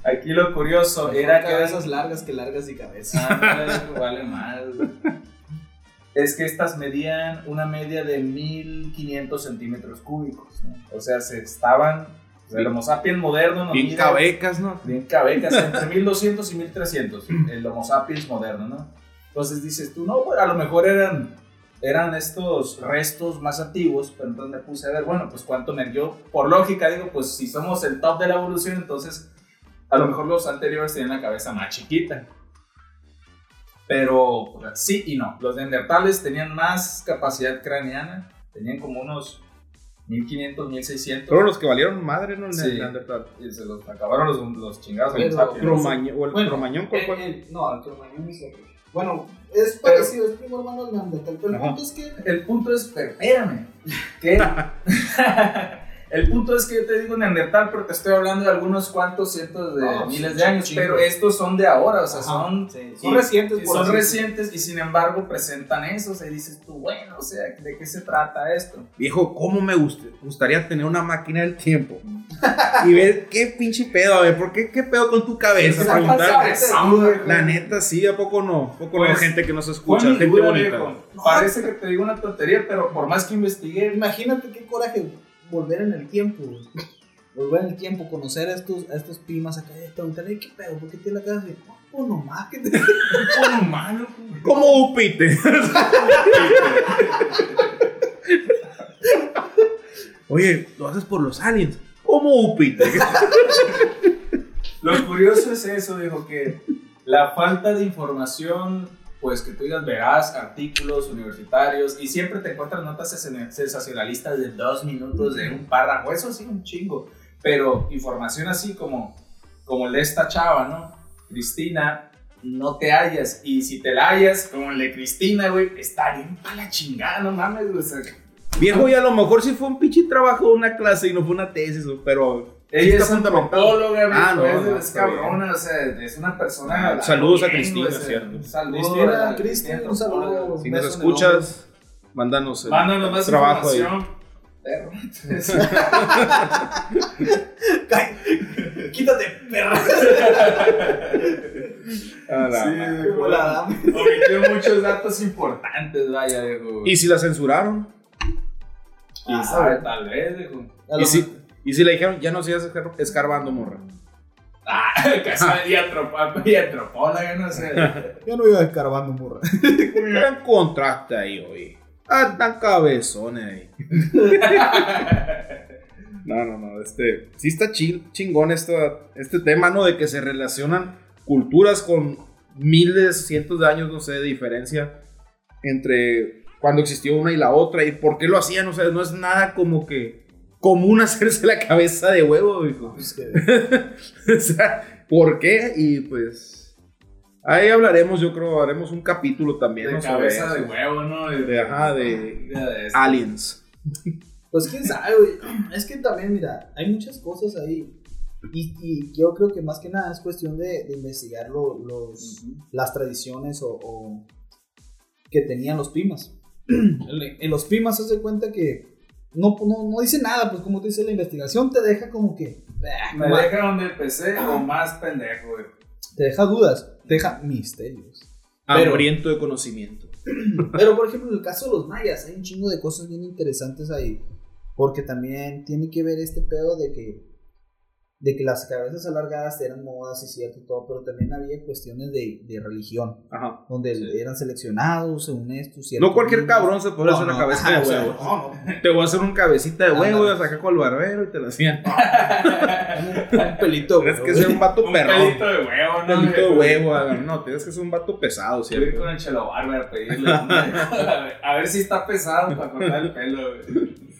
aquí lo curioso era Era que cabezas largas que largas y cabezas. Ah, no, vale más. Es que estas medían una media de 1500 centímetros cúbicos. ¿no? O sea, se estaban. el Homo sapiens moderno no Bien mide- cabecas, ¿no? Bien cabecas, entre 1200 y 1300. El Homo sapiens moderno, ¿no? Entonces dices tú, no, pues a lo mejor eran, eran estos restos más antiguos, pero entonces me puse a ver, bueno, pues cuánto me Yo, por lógica, digo, pues si somos el top de la evolución, entonces a lo mejor los anteriores tenían la cabeza más chiquita. Pero pues, sí y no. Los neandertales tenían más capacidad craneana, tenían como unos 1500, 1600. Fueron los que valieron madre, ¿no? El Sí. Neandertal. Y se los acabaron los, los chingados. Pero- sapiens. Cromañón, o el Bueno, cromañón, ¿cuál Eh, fue? eh, no, el cromañón es otro. Bueno, es Pero- parecido, es primo hermano del Neandertal. Pero el punto es que. El punto es, pero espérame, que el punto es que yo te digo Neandertal, pero te estoy hablando de algunos cuantos cientos de No, miles de años, chingo. pero estos son de ahora, o sea, Ajá, son, sí, y- son recientes. y son así recientes y sin embargo presentan eso, o sea, y dices tú, bueno, o sea, ¿de qué se trata esto? Viejo, ¿cómo me gust- gustaría tener una máquina del tiempo? y ver qué pinche pedo, a ver, ¿por qué, qué pedo con tu cabeza? Preguntar-. La neta, sí, ¿a poco no? ¿A poco no? Pues, Gente que no Fue escucha, gente duda, bonita. viejo. Parece que te digo una tontería, pero por más que investigué, Imagínate qué coraje volver en el tiempo. güey. Volver en el tiempo, conocer a estos, a estos primas acá y preguntarle, ¿qué pedo? ¿Por qué tiene la cara así? Oh, no más, que te. malo, ¿Cómo upite? Oye, lo haces por los aliens. ¿Cómo upite? Lo curioso es eso, dijo que la falta de información, pues que tú digas, verás artículos universitarios y siempre te encuentras notas sen- sensacionalistas de dos minutos de un párrafo, eso sí, un chingo, pero información así como, como el de esta chava, ¿no? Cristina, no te hallas y si te la hallas, como el de Cristina, güey, está bien para la chingada, no mames, güey, Viejo, y a lo mejor sí fue un pinche trabajo una clase y no fue una tesis, pero. Ella es antropóloga, Ah, no, es, no, cabrona, o sea, es una persona. Ah, saludos a Cristina, cierto. Saludos Cristina, a Cristi, un saludo. Si nos escuchas, mándanos el Mándanos más trabajo ahí. Perro. Quítate, la Sí, madre. Como la dama. Omitió muchos datos importantes, vaya, viejo. ¿Y si la censuraron? Ah, sabe, tal vez, viejo. ¿Y si, y si le dijeron, ya no sigas escar- escarbando, morra? Ah, y antropo- y antropóloga, no sé. Yo no iba escarbando, morra. ¿Qué encontraste ahí, oye? Ah, tan cabezones ahí. No, no, no, este, sí está chi- chingón esto, este tema, ¿no? De que se relacionan culturas con miles, cientos de años, no sé, de diferencia entre cuando existió una y la otra y por qué lo hacían, o sea, no es nada como que común hacerse la cabeza de huevo, hijo. Pues que- o sea, ¿por qué? Y pues ahí hablaremos, yo creo, haremos un capítulo también, De ¿no? Sobre cabeza eso. de huevo, ¿no? De- ajá, de- de esto. aliens. Pues quién sabe, güey. Es que también, mira, hay muchas cosas ahí. Y, y yo creo que más que nada es cuestión de, de investigar lo- los, las tradiciones o, o que tenían los pimas. en, en los pimas se hace cuenta que no, no, no dice nada, pues como te dice la investigación, te deja como que... bah, Me deja donde empecé o más pendejo, güey. Te deja dudas, te deja misterios. Pero- Hambriento de conocimiento. Pero, por ejemplo, en el caso de los mayas, hay un chingo de cosas bien interesantes ahí. Porque también tiene que ver este pedo de que, de que las cabezas alargadas eran modas y cierto y todo, pero también había cuestiones de, de religión, Ajá. donde Sí. eran seleccionados según esto. ciertos No cualquier cabrón se puede No, hacer una cabeza ajá, de o sea, huevo. no, no. Te voy a hacer un cabecita de huevo, y sacar con el barbero y te lo hacían. Un pelito, Tienes que ser un vato Un perrón. pelito de huevo, Un ¿no? pelito de huevo, no, tienes que ser un vato pesado, ¿cierto? con el chelo barber a pedirle. a ver si está pesado para cortar el pelo, güey.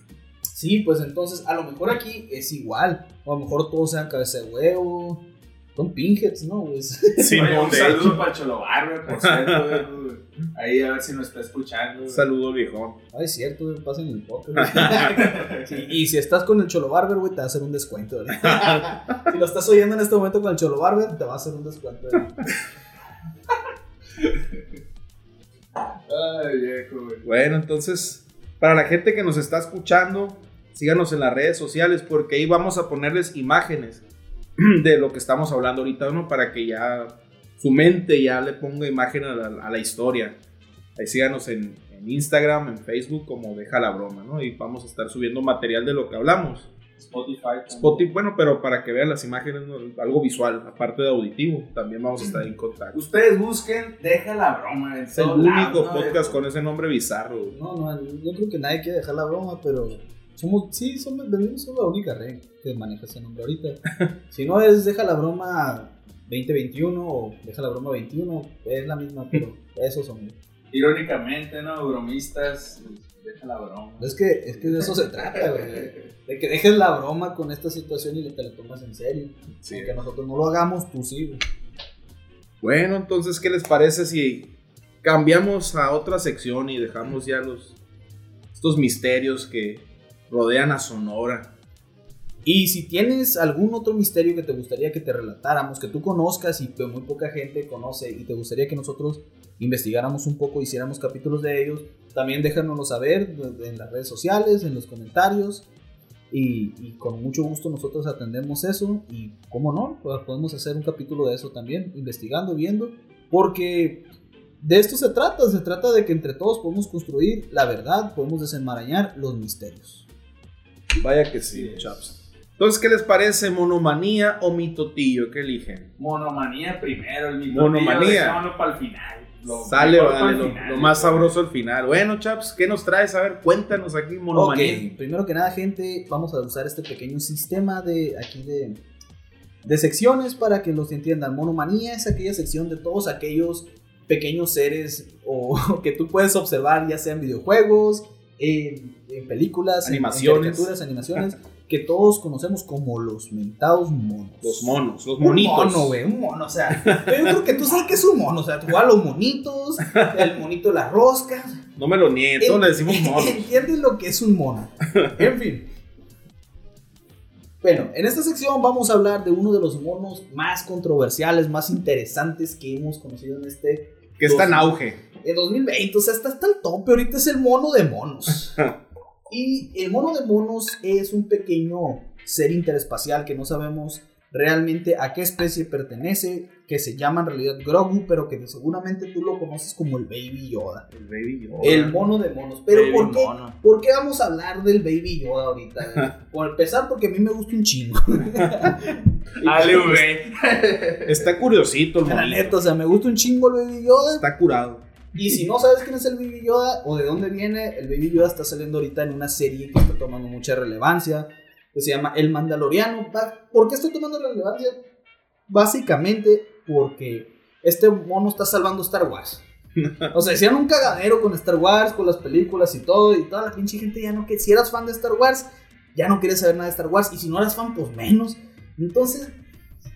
Sí, pues entonces, a lo mejor aquí es igual. O a lo mejor todos sean cabeza de huevo. Son pinheads, ¿no? Pues, Sí, Oye, no, un saludo hecho. para el chelo barber, por cierto, güey. Ahí a ver si nos está escuchando. güey. Saludo viejón. Ay, es cierto, güey, pasen el güey. Sí, y si estás con el Cholo Barber, güey, te va a hacer un descuento. güey. si lo estás oyendo en este momento con el Cholo Barber, te va a hacer un descuento. güey. Ay, viejo, güey. Bueno, entonces, para la gente que nos está escuchando, síganos en las redes sociales porque ahí vamos a ponerles imágenes de lo que estamos hablando ahorita, ¿no? Para que ya su mente ya le ponga imagen a la, a la historia. Ahí síganos en, en Instagram, en Facebook, como Deja la Broma, ¿no? Y vamos a estar subiendo material de lo que hablamos. Spotify. también. Spotify, bueno, pero para que vean las imágenes, ¿no? algo visual, aparte de auditivo, también vamos a estar en contacto. Ustedes busquen, deja la broma. en Es el único lados, ¿no, podcast con ese nombre bizarro. No, no, yo creo que nadie quiere dejar la broma, pero somos, sí, somos, venimos somos la única red que maneja ese nombre ahorita. si no es deja la broma 2021 o deja la broma 21, es la misma, pero eso somos. Irónicamente, ¿no? Bromistas, deja la broma. Es que, es que de eso se trata, güey. De que dejes la broma con esta situación y te la tomas en serio. Sí. Aunque nosotros no lo hagamos, tú sí, güey. Bueno, entonces, ¿qué les parece si cambiamos a otra sección y dejamos ya los estos misterios que rodean a Sonora? Y si tienes algún otro misterio que te gustaría que te relatáramos, que tú conozcas y que muy poca gente conoce y te gustaría que nosotros investigáramos un poco, hiciéramos capítulos de ellos, también déjanoslo saber en las redes sociales, en los comentarios. Y, y con mucho gusto nosotros atendemos eso y, ¿cómo no? Pues podemos hacer un capítulo de eso también, investigando, viendo, porque de esto se trata, se trata de que entre todos podemos construir la verdad, podemos desenmarañar los misterios. Vaya que sí, Sí. chaps. Entonces, ¿qué les parece? ¿Monomanía o mitotillo? ¿Qué eligen? Monomanía primero, el mito. Monomanía. para el final. Lo Sale, vale, lo, final, lo más sabroso al final. Bueno, chaps, ¿qué nos traes? A ver, cuéntanos aquí, monomanía. Primero que nada, gente, vamos a usar este pequeño sistema de aquí de, de secciones para que los entiendan. Monomanía es aquella sección de todos aquellos pequeños seres o que tú puedes observar, ya sea en videojuegos, en, en películas, Animaciones. en caricaturas, animaciones, que todos conocemos como los mentados monos. Los monos, los Un monitos. mono, güey, un mono, o sea, yo creo que tú sabes que es un mono, o sea, tú a los monitos, el monito de las roscas, No me lo niegues, le decimos monos. ¿Entiendes lo que es un mono? En fin. Bueno, en esta sección vamos a hablar de uno de los monos más controversiales, más interesantes que hemos conocido en este Que está en auge. en 2020. O sea, está hasta el tope. Ahorita es el mono de monos. y el mono de monos es un pequeño ser interespacial que no sabemos realmente a qué especie pertenece, que se llama en realidad Grogu, pero que seguramente tú lo conoces como el Baby Yoda. El baby Yoda. El mono de monos. Pero Baby ¿por qué, mono. ¿por qué vamos a hablar del Baby Yoda ahorita? Por empezar, porque a mí me gusta un chingo. Ale, güey. Está curiosito el La neta, o sea, me gusta un chingo el Baby Yoda. Está curado. Y si no sabes quién es el Baby Yoda o de dónde viene, el Baby Yoda está saliendo ahorita en una serie que está tomando mucha relevancia, que se llama El Mandaloriano. ¿Por qué estoy tomando relevancia? Básicamente porque este mono está salvando Star Wars. O sea, hicieron un cagadero con Star Wars, con las películas y todo, y toda la pinche gente ya no que si eras fan de Star Wars, ya no quieres saber nada de Star Wars, y si no eras fan, pues menos. Entonces,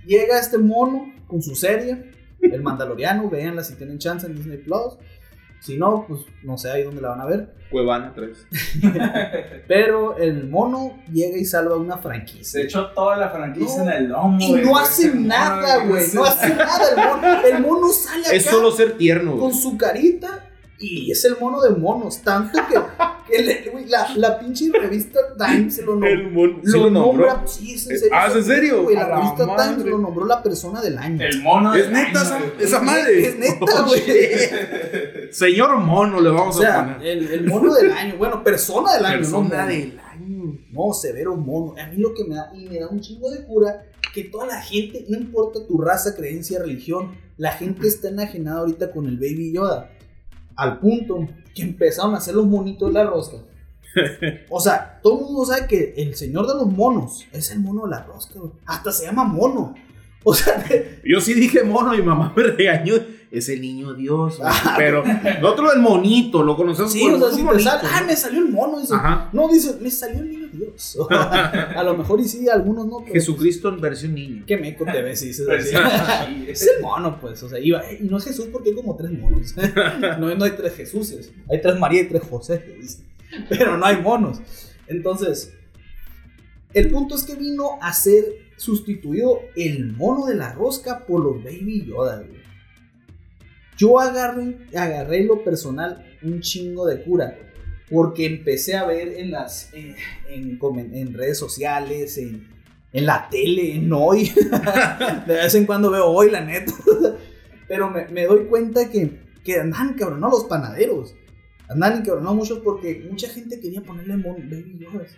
llega este mono con su serie, El Mandaloriano, véanla si tienen chance en Disney Plus. Si no, pues no sé ahí dónde la van a ver. Cuevana 3. Pero el mono llega y salva una franquicia. Se echó toda la franquicia No. en el lomo. Y no hace nada, güey. No hace nada el mono. El mono sale acá Es solo ser tierno. con su carita y es el mono de monos. Tanto que, que le- güey, la, la pinche revista Time se lo nombró. El mon- sí lo, nombró. nombra. Sí, es en serio. Ah, ¿es en serio? La revista Time madre. lo nombró la persona del año. El mono Es del neta año, esa, madre. Es neta, güey. Señor mono le O vamos a poner. el, el mono del año. Bueno, persona del año, no Persona mono. del año. No, severo mono. A mí lo que me da, y me da un chingo de cura, que toda la gente, no importa tu raza, creencia, religión, la gente está enajenada ahorita con el Baby Yoda. Al punto que empezaron a hacer los monitos de la rosca. O sea, todo el mundo sabe que el señor de los monos es el mono de la rosca. Hasta se llama mono. O sea, Yo sí dije mono y mamá me regañó. Es el niño Dios. güey. Pero nosotros el monito, lo conocemos sí, por o sea, si monito, sale, ah, me salió el mono. Dice, Ajá. no, dice, me salió el niño Dios. a lo mejor y sí, algunos no. pero- Jesucristo en versión niño. Qué meco te ves, dices Pues, así. Es el mono, pues. O sea, iba, y no es Jesús porque hay como tres monos. No, no hay tres Jesuses. Hay tres María y tres José, te dice. Pero no hay monos. Entonces, el punto es que vino a ser sustituido el mono de la rosca por los Baby Yoda, güey. Yo agarré, agarré lo personal un chingo de cura. Porque empecé a ver en las en, en comen- en redes sociales, en, en la tele, en hoy. de vez en cuando veo hoy, la neta. Pero me, me doy cuenta que, que andan cabronados los panaderos. Andan encabronados muchos porque mucha gente quería ponerle mon- Baby Yodas.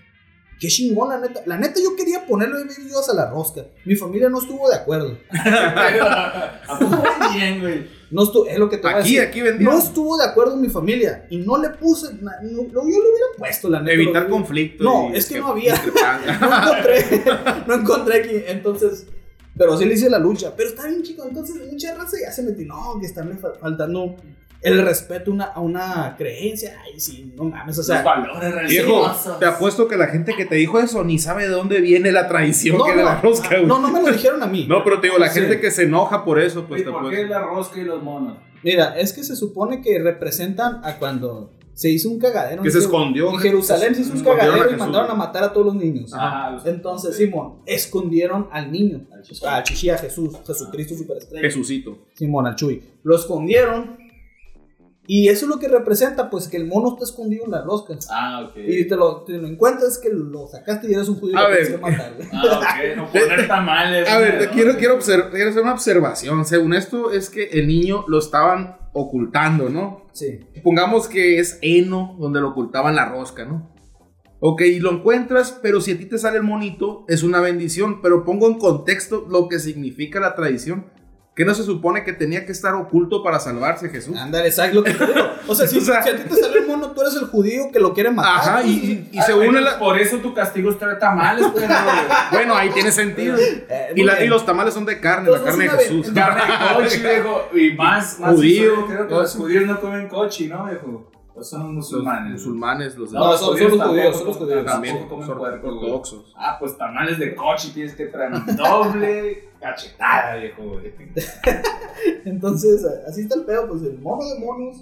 Qué chingón, la neta. La neta, yo quería ponerle Baby Yodas a la rosca. Mi familia no estuvo de acuerdo. ¿A poco muy bien, güey? No estuvo, es lo que te Aquí, decir. aquí vendieron. No estuvo de acuerdo mi familia. Y no le puse. no- yo lo hubiera puesto, la neta. Evitar conflictos. No, es que no había. no encontré, no encontré aquí, entonces, pero sí le hice la lucha, pero está bien chico, entonces mucha raza ya se metió, no, que están fa- faltando el respeto a una, a una creencia, ay, sí, no mames, o sea, Los valores Viejo, religiosos. te apuesto que la gente que te dijo eso ni sabe de dónde viene la tradición no, que de la rosca, güey. no, no me lo dijeron a mí. No, pero te digo, la Sí. gente que se enoja por eso, pues ¿Y te por qué la rosca y los monos? Mira, es que se supone que representan a cuando se hizo un cagadero. Que se escondió. En Jerusalén se hizo un cagadero y mandaron a matar a todos los niños. Ajá, los- Entonces, Simón, escondieron al niño, Al chichi. a Chichi, a Jesús, Jesucristo superestrella. Jesucito. Simón, al Chuy. Lo escondieron. Y eso es lo que representa, pues que el mono está escondido en las roscas. Ah, ok. Y te lo, te lo encuentras que lo sacaste y eres un judío A ver. tienes que matar, güey. Ah, ok. No poner tamales. A ver, ¿no? te quiero, quiero, observ- quiero hacer una observación. Según esto, es que el niño lo estaban ocultando, ¿no? Sí. Pongamos que es heno donde lo ocultaban la rosca, ¿no? Ok, y lo encuentras, pero si a ti te sale el monito, es una bendición. Pero pongo en contexto lo que significa la tradición. Que no se supone que tenía que estar oculto para salvarse Jesús. Ándale, ¿sabes lo que te digo? O sea, si, O sea- si a ti te sale el mono, tú eres el judío que lo quiere matar. Ajá, y, y- y según el- Por eso tu castigo es traer tamales, pues. güey. Bueno, ahí tiene sentido. Eh, Y, la- los tamales son de carne, la Entonces, carne de Jesús. Carne de cochi, viejo. Y más, más Judío. historia, Creo que los judíos no comen cochi, ¿no, viejo? O son los Los musulmanes. musulmanes, los No, son- son los judíos, son los judíos. también comen ortodoxos. Ah, pues tamales de cochi tienes que traer doble cachetada, viejo. güey. Entonces, así está el pedo, pues el mono de monos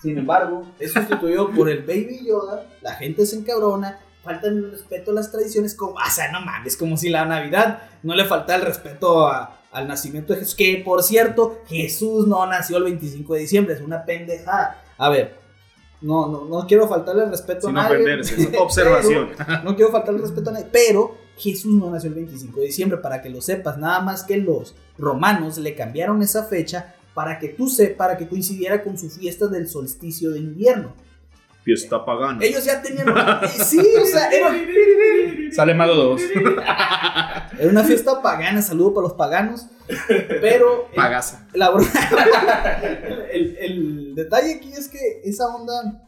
Sin embargo, es sustituido por el Baby Yoda, la gente se encabrona, falta el respeto a las tradiciones, como, o sea, no mames, como si la Navidad no le falta el respeto a- al nacimiento de Jesús, que por cierto, Jesús no nació el 25 de diciembre, es una pendejada. A ver, no, no, no quiero faltarle el respeto Sin a nadie. ofenderse, es observación. pero- no quiero faltarle el respeto a nadie, pero Jesús no nació el 25 de diciembre, para que lo sepas, nada más que los romanos le cambiaron esa fecha para que tú sepas, para que coincidiera con su fiesta del solsticio de invierno. Fiesta pagana. Ellos ya tenían. sí, o sea, era, Sale Mago 2. era una fiesta pagana, saludo para los paganos. Pero Pagasa. la el, el detalle aquí es que esa onda.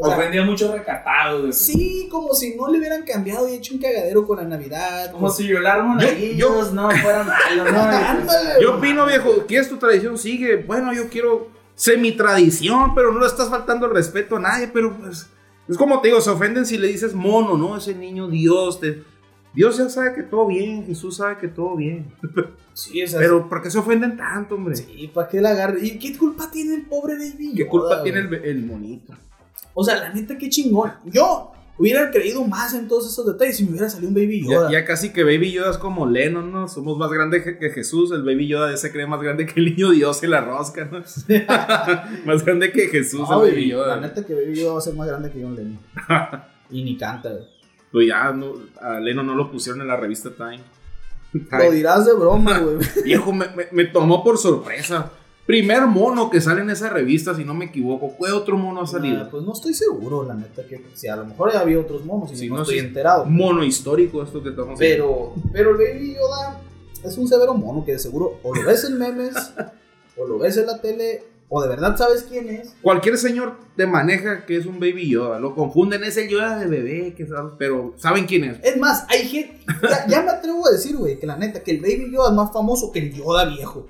Ofendía mucho recatado, güey. sí, como si no le hubieran cambiado y hecho un cagadero con la Navidad. Como si violar monaguillos yo- no fuera malo, ¿no? Ándale. Yo opino, viejo, ¿quieres tu tradición? Sigue. Bueno, yo quiero semi-tradición, pero no le estás faltando el respeto a nadie, pero pues... Es como te digo, se ofenden si le dices mono, ¿no? Ese niño Dios, te... Dios ya sabe que todo bien, Jesús sabe que todo bien. Sí, o sea, Pero ¿por qué se ofenden tanto, hombre? sí, ¿para qué la agarre? ¿Y qué culpa tiene el pobre Baby? ¿Qué Yoda, culpa tiene el monito? O sea, la neta, qué chingón. Yo hubiera creído más en todos esos detalles si me hubiera salido un Baby Yoda. ya casi que Baby Yoda es como Lennon, ¿no? Somos más grandes que, Jesús. El Baby Yoda se cree más grande que el niño Dios en la rosca, ¿no? más grande que Jesús No, el Baby Yoda. La neta que Baby Yoda va a ser más grande que John Lennon. y ni canta, güey. Pues ya no, a Lennon no lo pusieron en la revista Time. Lo dirás de broma, güey. Viejo, me, me- me tomó por sorpresa. Primer mono que sale en esa revista, si no me equivoco. ¿Qué otro mono ha salido? Ah, pues no estoy seguro, la neta, que si a lo mejor ya había otros monos y Sí, no, no, estoy enterado. Mono histórico, esto que estamos Pero, pero el Baby Yoda es un severo mono que de seguro o lo ves en memes, o lo ves en la tele, o de verdad sabes quién es. Cualquier señor te maneja que es un Baby Yoda. Lo confunden, es el Yoda de bebé, que sabe- pero ¿saben quién es? Es más, hay gente. Ya, ya me atrevo a decir, güey, que la neta, que el Baby Yoda es más famoso que el Yoda viejo.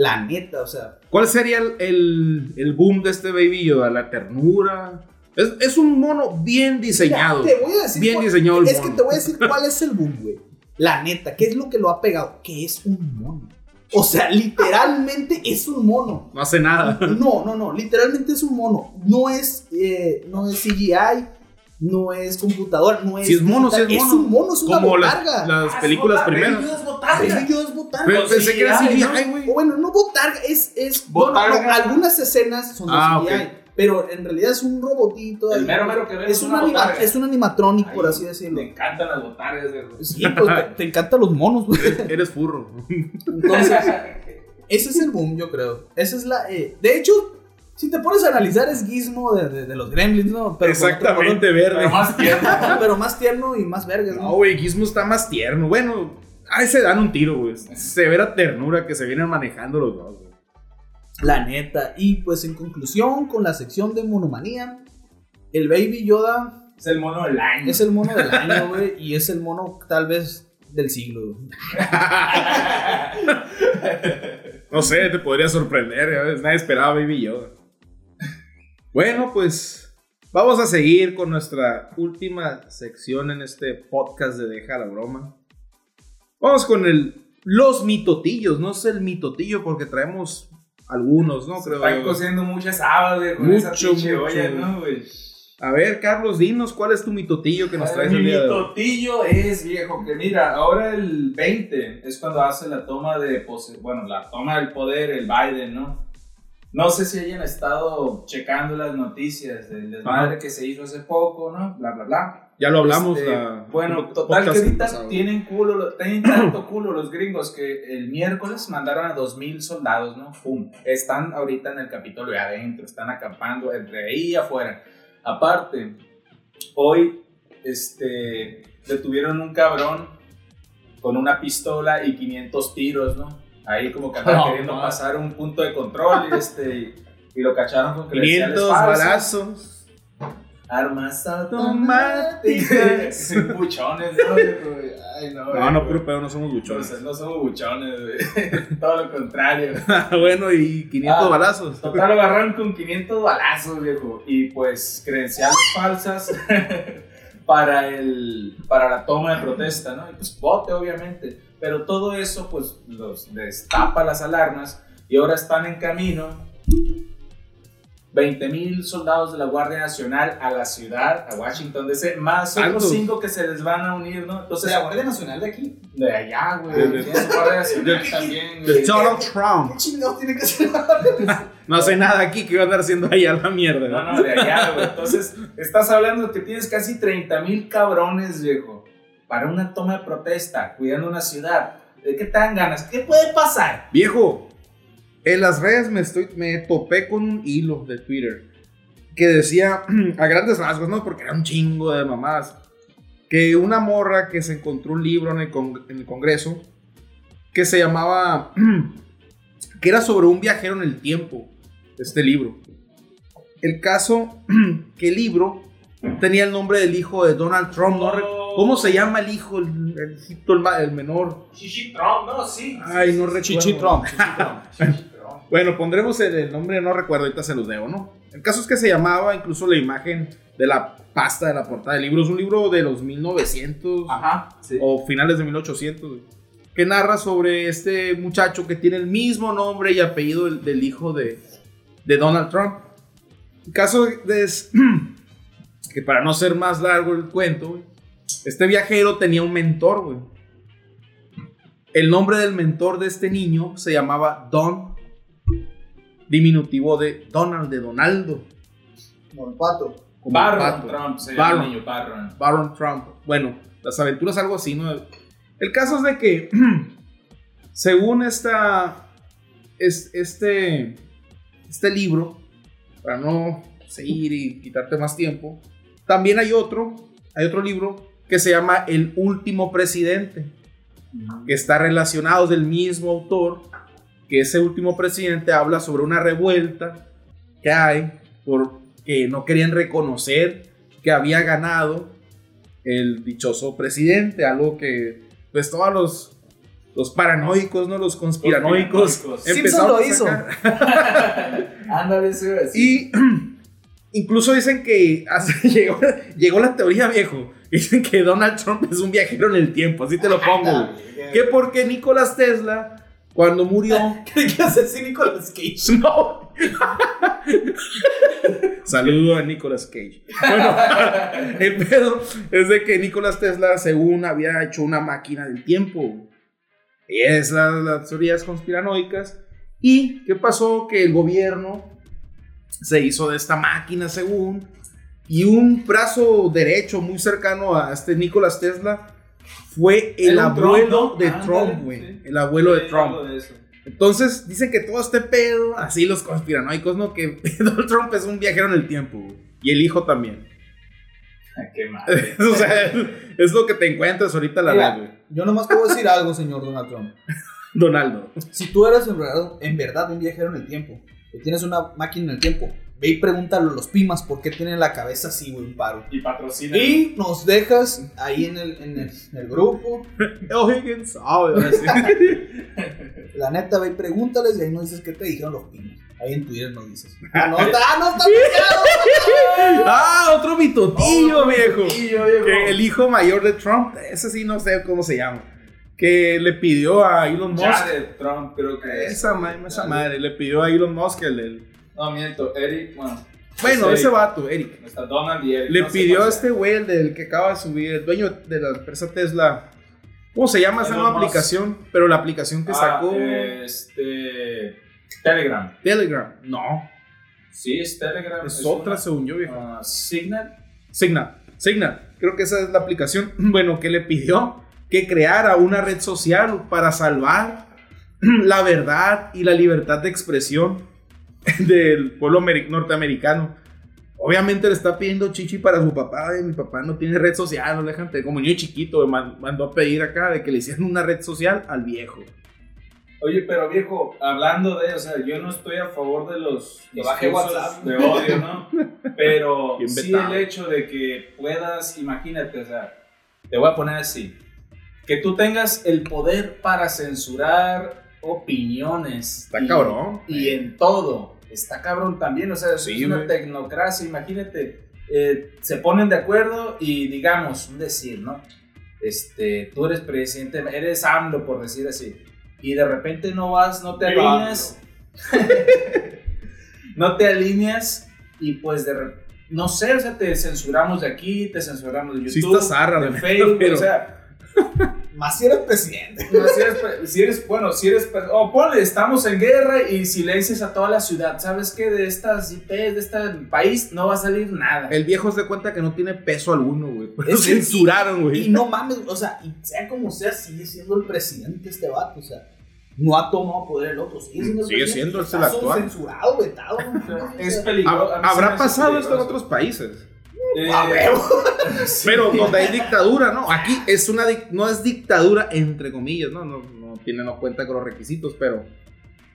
La neta, o sea. ¿Cuál sería el, el- el boom de este Baby Yoda? La ternura. Es, es un mono bien diseñado. Mira, te voy a decir. Bien cuál- diseñado el Es que mono. te voy a decir cuál es el boom, güey. La neta, ¿qué es lo que lo ha pegado? Que es un mono. O sea, literalmente es un mono. No hace nada. No, no, no, literalmente es un mono. No es, eh, no es CGI, no es computadora, no es. Si es mono, si es mono. un mono, es una Como las, botarga. las películas primeras. Baby Yoda es botarga. O sea, Pensé que era CGI, o bueno, no botarga, es. es Botarga. bueno, no, algunas escenas son de Ah, CGI, ok. pero en realidad es un robotito. El mero mero que ves es, es un una anima- botarga. es un animatronic, por así decirlo. Me encantan las botargas, güey. Sí, pues te, te encantan los monos, güey. Eres furro. Entonces, ese es el boom, yo creo. Esa es la. eh, de hecho, si te pones a analizar, es Gizmo de, de- de los Gremlins, ¿no? Pero Exactamente Pero verde. más tierno. Pero más tierno y más vergas, No, ¿no? güey, Gizmo está más tierno. Bueno, ahí se dan un tiro, güey. Severa ternura que se vienen manejando los dos, güey. La neta. Y pues en conclusión, con la sección de monomanía, el Baby Yoda Es el mono del año. es el mono del año, güey. Y es el mono tal vez del siglo, güey. No sé, te podría sorprender. ves, Nadie esperaba Baby Yoda. Bueno, pues vamos a seguir con nuestra última sección en este podcast de Deja la Broma. Vamos con el los mitotillos. No es el mitotillo porque traemos algunos, ¿no? Creo Están cociendo muchas habas, güey, con esa Mucho, pinche mucho. olla, ¿no, güey? A ver, Carlos, dinos cuál es tu mitotillo que nos traes Mi el día de hoy. mitotillo es, viejo, que mira, ahora el 20 es cuando hace la toma de, bueno, la toma del poder el Biden, ¿no? No sé si hayan estado checando las noticias del desmadre Ajá. que se hizo hace poco, ¿no? Bla, bla, bla. Ya lo hablamos. Este, la- bueno, total que ahorita pasado. tienen culo, lo- tienen tanto culo los gringos que el miércoles mandaron a 2000 soldados, ¿no? Pum. Están ahorita en el Capitolio de adentro, están acampando entre ahí y afuera. Aparte, hoy este detuvieron un cabrón con una pistola y 500 tiros, ¿no? Ahí como que andaba No, queriendo no. pasar un punto de control y este y lo cacharon con credenciales 500 falsas. balazos. Armas Automáticas. buchones, ¿no? Ay, no, No, no, puro pedo, no somos No, buchones. no somos buchones, güey. Todo lo contrario. bueno, y 500 Ah, balazos. Total, lo agarraron con 500 balazos, viejo. Y pues credenciales falsas para, el, para la toma de protesta, ¿no? Y pues bote, obviamente. Pero todo eso, pues, los destapa las alarmas. Y ahora están en camino 20 mil soldados de la Guardia Nacional a la ciudad, a Washington DC, más otros Tantos. cinco que se les van a unir, ¿no? Entonces, la Guardia Nacional de aquí. de allá, güey. De- de- su Guardia Nacional también, güey. Donald Trump. ¿Qué chingados tiene que ser? No hace nada aquí que iba a andar haciendo allá la mierda. No, no, de allá, güey. Entonces, estás hablando que tienes casi 30 mil cabrones, viejo, para una toma de protesta, cuidando una ciudad. ¿De qué te dan ganas? ¿Qué puede pasar? Viejo, en las redes me, estoy, me topé con un hilo de Twitter que decía, a grandes rasgos, ¿no? Porque era un chingo de mamadas, que una morra que se encontró un libro en el, con- en el Congreso que se llamaba, que era sobre un viajero en el tiempo, este libro. El caso que el libro tenía el nombre del hijo de Donald Trump, ¿no? ¿Cómo se llama el hijo, el, el hijito, el, ma- el menor? Chichi Trump, no, sí. Ay, no recuerdo. Chichi Trump. Chichi Trump. Bueno, pondremos el, el nombre, no recuerdo, ahorita se los debo, ¿no? El caso es que se llamaba incluso la imagen de la pasta de la portada del libro. Es un libro de los 1900 Ajá, sí. o finales de 1800, güey, que narra sobre este muchacho que tiene el mismo nombre y apellido del, del hijo de, de Donald Trump. El caso es que para no ser más largo el cuento, güey, este viajero tenía un mentor, güey. El nombre del mentor de este niño se llamaba Don, diminutivo de Donald, de Donaldo. Como el pato. como pato. Trump, se llama Barron. el niño Barron. Baron Trump. Bueno, las aventuras, algo así, ¿no? El caso es de que, según esta, es, este, este libro, para no seguir y quitarte más tiempo, también hay otro, hay otro libro que se llama El último presidente, que está relacionado del mismo autor, que ese último presidente habla sobre una revuelta que hay porque no querían reconocer que había ganado el dichoso presidente, algo que pues todos los, los paranoicos, ¿no? los conspiranoicos Simpson lo hizo. Ándale. Y incluso dicen que hasta llegó, llegó la teoría viejo. Dicen que Donald Trump es un viajero en el tiempo, así te lo pongo. Que porque Nikola Tesla, cuando murió, ¿Qué hace así Nicolas Cage? no. Saludo a Nicolas Cage. Bueno, el pedo es de que Nicolas Tesla, según había hecho una máquina del tiempo. Y es la- las teorías conspiranoicas. ¿Y qué pasó? Que el gobierno se hizo de esta máquina, según. Y un brazo derecho muy cercano a este Nicolas Tesla fue el Trump, abuelo ¿no? de Trump, güey. sí. El abuelo de Trump. de. Entonces dicen que todo este pedo, así los conspiranoicos, ¿no? Que Donald Trump es un viajero en el tiempo, güey. Y el hijo también. Ah, Qué madre. o sea, es lo que te encuentras ahorita en la Mira. red, güey. Yo nomás puedo decir algo, señor Donald Trump. Donaldo. Si tú eres en verdad, en verdad un viajero en el tiempo, que tienes una máquina en el tiempo, ve y pregúntale a los Pimas por qué tienen la cabeza así, güey, un paro. Y patrocina. Y nos dejas ahí en el, en el, en el grupo. O'Higgins sabe. La neta, ve y pregúntales y ahí nos dices qué te dijeron los Pimas. Ahí en Twitter nos dices. Ah, no, está, no está ah, otro mitotillo, viejo. Mitotillo, viejo. Que el hijo mayor de Trump, ese sí no sé cómo se llama. Que le pidió a Elon Musk. Jared Trump, creo que es. Esa, ma- esa madre, le pidió a Elon Musk el, el- No, miento, Eric, bueno. Bueno, es ese Eric. vato, Eric. Está Donald y Eric. Le no pidió a este güey, el del que acaba de subir, el dueño de la empresa Tesla. ¿Cómo se llama esa nueva aplicación? Pero la aplicación que Ah, sacó Este. Telegram. Telegram. No, Sí, es Telegram. es otra una- según yo, viejo. ah, Signal. Signal. Signal. Creo que esa es la aplicación. Bueno, que le pidió que creara una red social para salvar la verdad y la libertad de expresión del pueblo ameri- norteamericano. Obviamente le está pidiendo chichi para su papá. Y mi papá no tiene red social, no dejan. Como niño chiquito, man- mandó a pedir acá de que le hicieran una red social al viejo. Oye, pero viejo, hablando de, o sea, yo no estoy a favor de los Que baje discursos WhatsApp. de odio, ¿no? Pero sí el hecho de que puedas, imagínate, o sea, te voy a poner así, que tú tengas el poder para censurar opiniones. Está y- cabrón. Y en todo, está cabrón también, o sea, Sí, es una güey. tecnocracia, imagínate, eh, se ponen de acuerdo y digamos, un decir, ¿no? Este, tú eres presidente, eres AMLO por decir así, y de repente no vas, no te Viva alineas, no te alineas y pues de re- no sé, o sea, te censuramos de aquí, te censuramos de YouTube, Sí está zarra, de Facebook, pero- o sea, Más si eres presidente. si, eres, pre- si eres, bueno, si eres, o ponle, estamos en guerra y si le dices a toda la ciudad, ¿sabes qué? De estas IPs, de este país, no va a salir nada. El viejo se cuenta que no tiene peso alguno, güey. Lo Es que censuraron, Y güey. no mames, o sea, y sea como sea, sigue siendo el presidente este vato, o sea, no ha tomado poder el otro, sigue siendo el Sigue siendo, es el actual. censurado, vetado, Es peligroso. ¿Habrá pasado esto en otros países? Eh, huevo. Pero donde hay dictadura, ¿no? Aquí es una no es dictadura entre comillas, ¿no? No, no tiene no cuenta con los requisitos, pero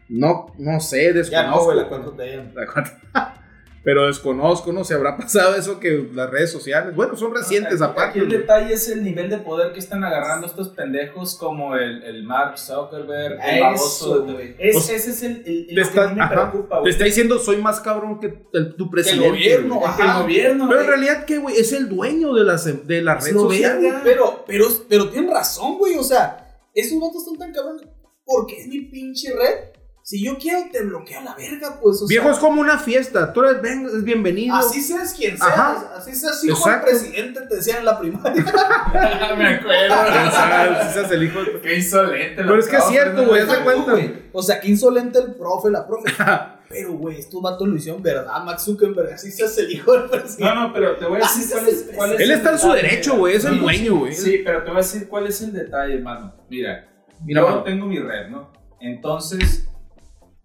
no, no sé, desconozco. Ya no, güey, la cuatro te. Pero desconozco, ¿no? Si habrá pasado eso que las redes sociales, bueno, son recientes Aquí- aparte. Aquí el detalle es el nivel de poder que están agarrando estos pendejos como el, el Mark Zuckerberg, el Eso, baboso. Es- Pues, ese es el, el, el Te que está, me ajá, preocupa, te está diciendo, soy más cabrón que el- tu presidente. gobierno. Es que el gobierno. Pero en realidad, ¿qué, güey? Es el dueño de la, de la red social. verga, Pero, pero, pero tienen razón, güey. O sea, esos vatos están tan cabrones. Porque es mi pinche red. Si yo quiero, te bloqueo a la verga, pues. O Viejo, sea, es como una fiesta. Tú eres ven- es bienvenido. Así seas quien seas. Ajá. Así seas hijo Exacto. del presidente, te decían en la primaria. me acuerdo. Si seas el hijo Qué insolente. Pero es que es cierto, güey, haz cuenta. güey. O sea, qué insolente el profe, la profe. Pero, güey, estos vatos lo hicieron, ¿verdad? Max Zuckerberg, así seas el hijo del presidente. No, no, pero te voy a Así decir cuál es, cuál es Él está en su derecho, güey. Es el dueño, güey. Sí, pero te voy a decir cuál es el detalle, hermano. Mira, Mira, yo mano. tengo mi red, ¿no? Entonces,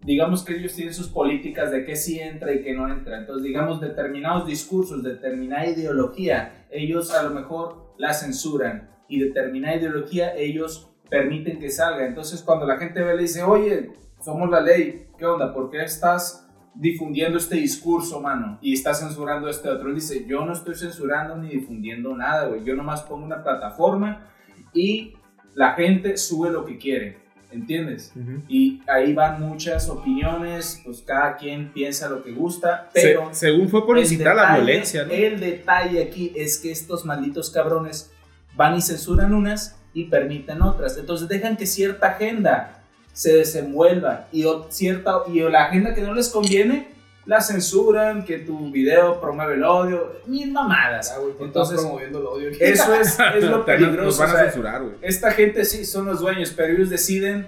digamos que ellos tienen sus políticas de qué sí entra y qué no entra. Entonces, digamos, determinados discursos, determinada ideología, ellos a lo mejor la censuran y determinada ideología ellos permiten que salga. Entonces, cuando la gente ve, le dice, oye, somos la ley, ¿qué onda? ¿Por qué estás difundiendo este discurso, mano? Y estás censurando este otro. Él dice, yo no estoy censurando ni difundiendo nada, güey. Yo nomás pongo una plataforma y la gente sube lo que quiere. ¿Entiendes? Ujú. Y ahí van muchas opiniones, pues cada quien piensa lo que gusta, Se- pero según fue por incitar la violencia, ¿no? El detalle aquí es que estos malditos cabrones van y censuran unas y permiten otras. Entonces dejan que cierta agenda se desenvuelva y cierta y la agenda que no les conviene la censuran, que tu video promueve el odio, mil mamadas. Entonces promoviendo el odio. eso es, es lo peligroso. Nos van a censurar, güey. esta gente sí son los dueños, pero ellos deciden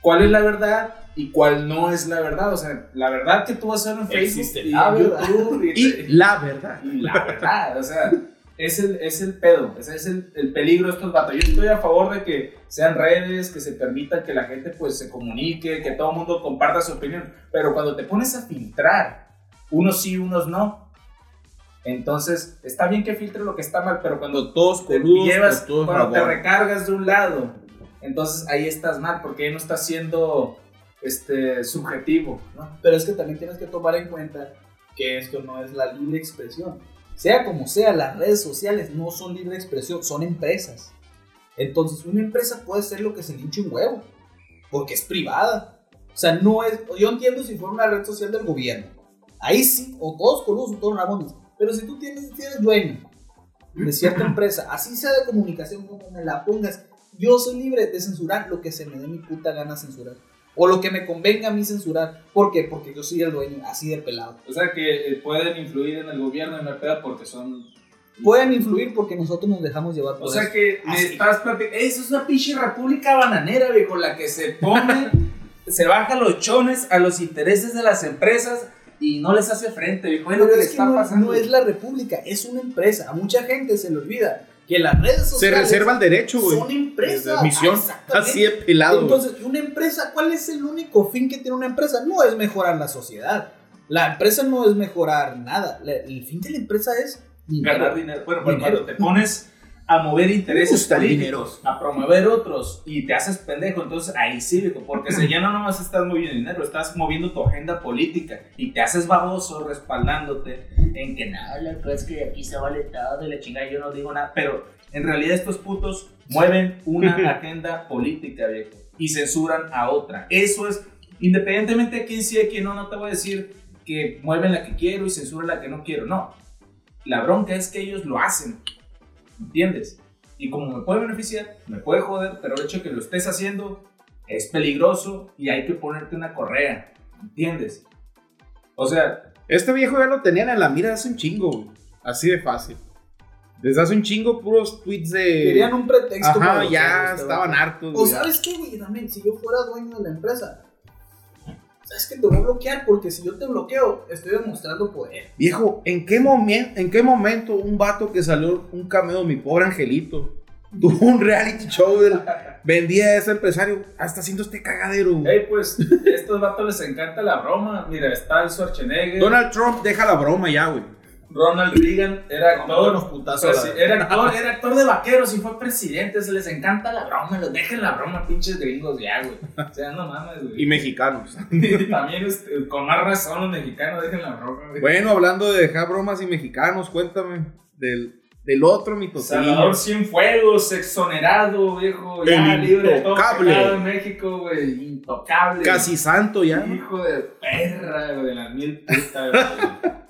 cuál es la verdad y cuál no es la verdad. O sea, la verdad que tú vas a ver en Facebook Existe y la en verdad. YouTube y, Y la verdad. y la verdad. O sea, es el, es el pedo, ese es el, el peligro de estos vatos. Yo estoy a favor de que sean redes, que se permita que la gente pues se comunique, que todo el mundo comparta su opinión. Pero cuando te pones a filtrar, unos sí, unos no. Entonces, está bien que filtre lo que está mal, pero cuando todos te llevas, todos cuando te recargas de un lado, entonces ahí estás mal, porque ahí no estás siendo este, subjetivo, ¿no? Pero es que también tienes que tomar en cuenta que esto no es la libre expresión. Sea como sea, las redes sociales no son libre expresión, son empresas. Entonces, una empresa puede ser lo que se le hinche un huevo, porque es privada. O sea, no es. Yo entiendo si fuera una red social del gobierno. Ahí sí, o todos coludos o todos ramones. Pero si tú tienes, tienes dueño de cierta empresa, así sea de comunicación como me la pongas, yo soy libre de censurar lo que se me dé mi puta gana censurar. O lo que me convenga a mí censurar. ¿Por qué? Porque yo soy el dueño, así de pelado. O sea que eh, pueden influir en el gobierno en la peda porque son... Pueden influir porque nosotros nos dejamos llevar por O sea eso. que me Así. estás platicando... Eso es una pinche república bananera, viejo, la que se pone, se baja los chones a los intereses de las empresas y no les hace frente, viejo. Es lo que le es que está no, pasando. no es la república, es una empresa. A mucha gente se le olvida que las redes Se sociales reserva el derecho, güey. son empresas. Misión. Así de pelado. Entonces, una empresa, ¿cuál es el único fin que tiene una empresa? No es mejorar la sociedad. La empresa no es mejorar nada. El fin de la empresa es ganar dinero. Bueno, pero Dinero. cuando te pones a mover intereses a promover otros y te haces pendejo, entonces ahí sí, viejo, porque si ya no nomás estás moviendo dinero, estás moviendo tu agenda política y te haces baboso respaldándote en que nada, loco, es que aquí se vale todo de la chingada, yo no digo nada, pero en realidad estos putos mueven una agenda política, viejo, y censuran a otra. Eso es, independientemente de quién sí y quién no, no te voy a decir que mueven la que quiero y censuran la que no quiero, no. La bronca es que ellos lo hacen. ¿Entiendes? Y como me puede beneficiar, me puede joder, pero el hecho de que lo estés haciendo es peligroso y hay que ponerte una correa. ¿Entiendes? O sea, Este viejo ya lo tenían en la mira hace un chingo, güey. Así de fácil. Desde hace un chingo, puros tweets de. Querían un pretexto. Ajá, para ya este estaban hartos. O sabes qué, güey, también, si yo fuera dueño de la empresa, sabes que te voy a bloquear porque si yo te bloqueo, estoy demostrando poder. Viejo, ¿en qué, momen- ¿en qué momento un vato que salió un cameo de mi pobre angelito tuvo un reality show del, vendía a ese empresario? Hasta haciendo este cagadero. Ey, pues, a estos vatos les encanta la broma. Mira, está el Schwarzenegger. Donald Trump deja la broma ya, güey. Ronald Reagan era actor. Buenos putazos. Era, actor era actor de vaqueros y fue presidente. Se les encanta la broma. Los dejen la broma, pinches gringos, ya, güey. O sea, no mames, güey. Y mexicanos. Y también, este, con más razón, los mexicanos dejen la broma, güey. Bueno, hablando de dejar bromas y mexicanos, cuéntame del, del otro mitocillo. Salvador Cienfuegos, exonerado, viejo, ya El libre de todo intocable. en México, güey, intocable. Casi santo ya. Hijo de perra, güey, de las mil putas, güey.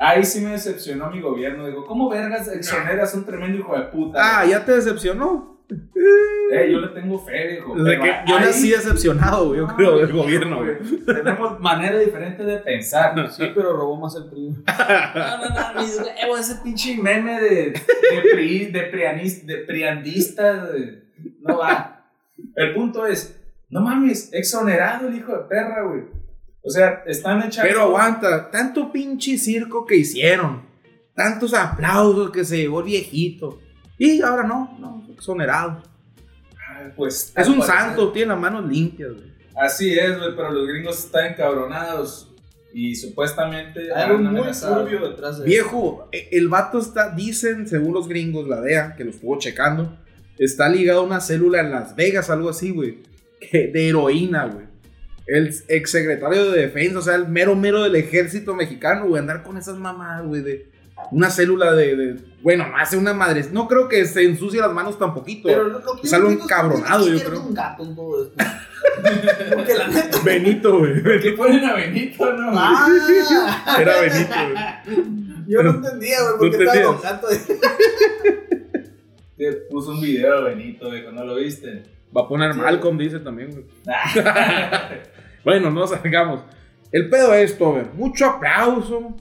Ahí sí me decepcionó mi gobierno. Digo, ¿cómo vergas exoneras a un tremendo hijo de puta? Ah, ya te decepcionó. Eh, yo le tengo fe. Desde que yo ahí- nací decepcionado, güey, yo No, creo, del gobierno, güey. Tenemos manera diferente de pensar. Sí, pero robó más el PRI. No, no, no, mis huevos, ese pinche meme de, de, pri, de, prianis- de priandista, de- no va. El punto es, no mames, exonerado el hijo de perra, güey. O sea, están echando... Pero aguanta, tanto pinche circo que hicieron, tantos aplausos que se llevó el viejito. Y ahora no, no, exonerado. Ay, Pues, Es un santo, tiene las manos limpias, güey. Así es, güey, pero los gringos están encabronados. Y supuestamente... Hay algo muy turbio detrás de Viejo, e- el vato está, dicen, según los gringos, la DEA, que lo estuvo checando, está ligado a una célula en Las Vegas, algo así, güey, que- de heroína, güey. El exsecretario de defensa, o sea, el mero mero del ejército mexicano, güey, andar con esas mamadas, güey, de una célula de, de- bueno, hace una madre, no creo que se ensucie las manos tan poquito. Pero lo, que Es yo algo encabronado, yo creo. un gato en todo esto. Porque la neta. Benito, güey. ¿Qué ponen a Benito, no? Ah, Era Benito, güey. yo no entendía, güey, por No qué estaba entendías. con gato. Te puso un video de Benito, viejo, ¿no lo viste? Va a poner Sí. Malcolm, dice también, güey. Ah, Bueno, no salgamos. El pedo es ver, mucho aplauso.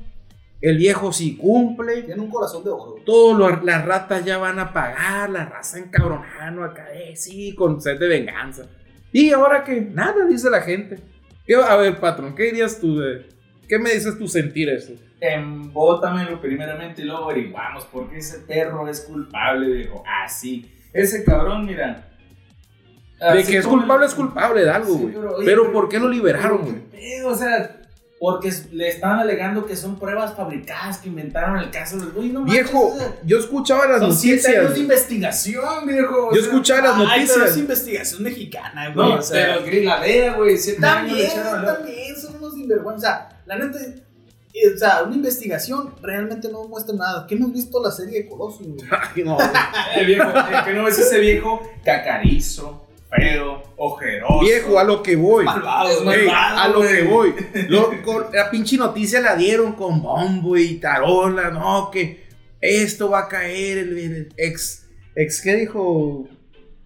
El viejo sí cumple. Tiene un corazón de oro. Todas las ratas ya van a pagar, la raza encabronando acá, eh, sí, con sed de venganza. Y ahora que nada, dice la gente. ¿Qué- A ver, patrón, ¿qué dirías tú de.? ¿Qué me dices tu sentir eso? Embótamelo primeramente y luego averiguamos por qué ese perro es culpable, viejo. Así. Ese cabrón, mira. De así que es culpable, es culpable de algo, Sí, güey. pero, pero, ¿por qué lo liberaron, pero, güey? ¿qué? O sea, porque le estaban alegando que son pruebas fabricadas que inventaron el caso del güey. No Viejo, yo escuchaba las son siete noticias. años de güey. investigación, viejo. o Yo sea, escuchaba las Ay, pero noticias. es investigación mexicana, güey. No, o sea, pero gris, la DEA, güey. También, también son unos sinvergüenza. La neta, o sea, una investigación realmente no muestra nada. ¿Qué hemos visto la serie de Colossus? güey? Ay, no. El viejo, el que no ves ese viejo cacarizo, feo, ojeroso. Viejo, a lo que voy. Malvado. Ey, malvado, a lo que voy. Lo- con- la pinche noticia la dieron con bombo y tarola, no, que esto va a caer, el, el ex, ex, ¿qué dijo?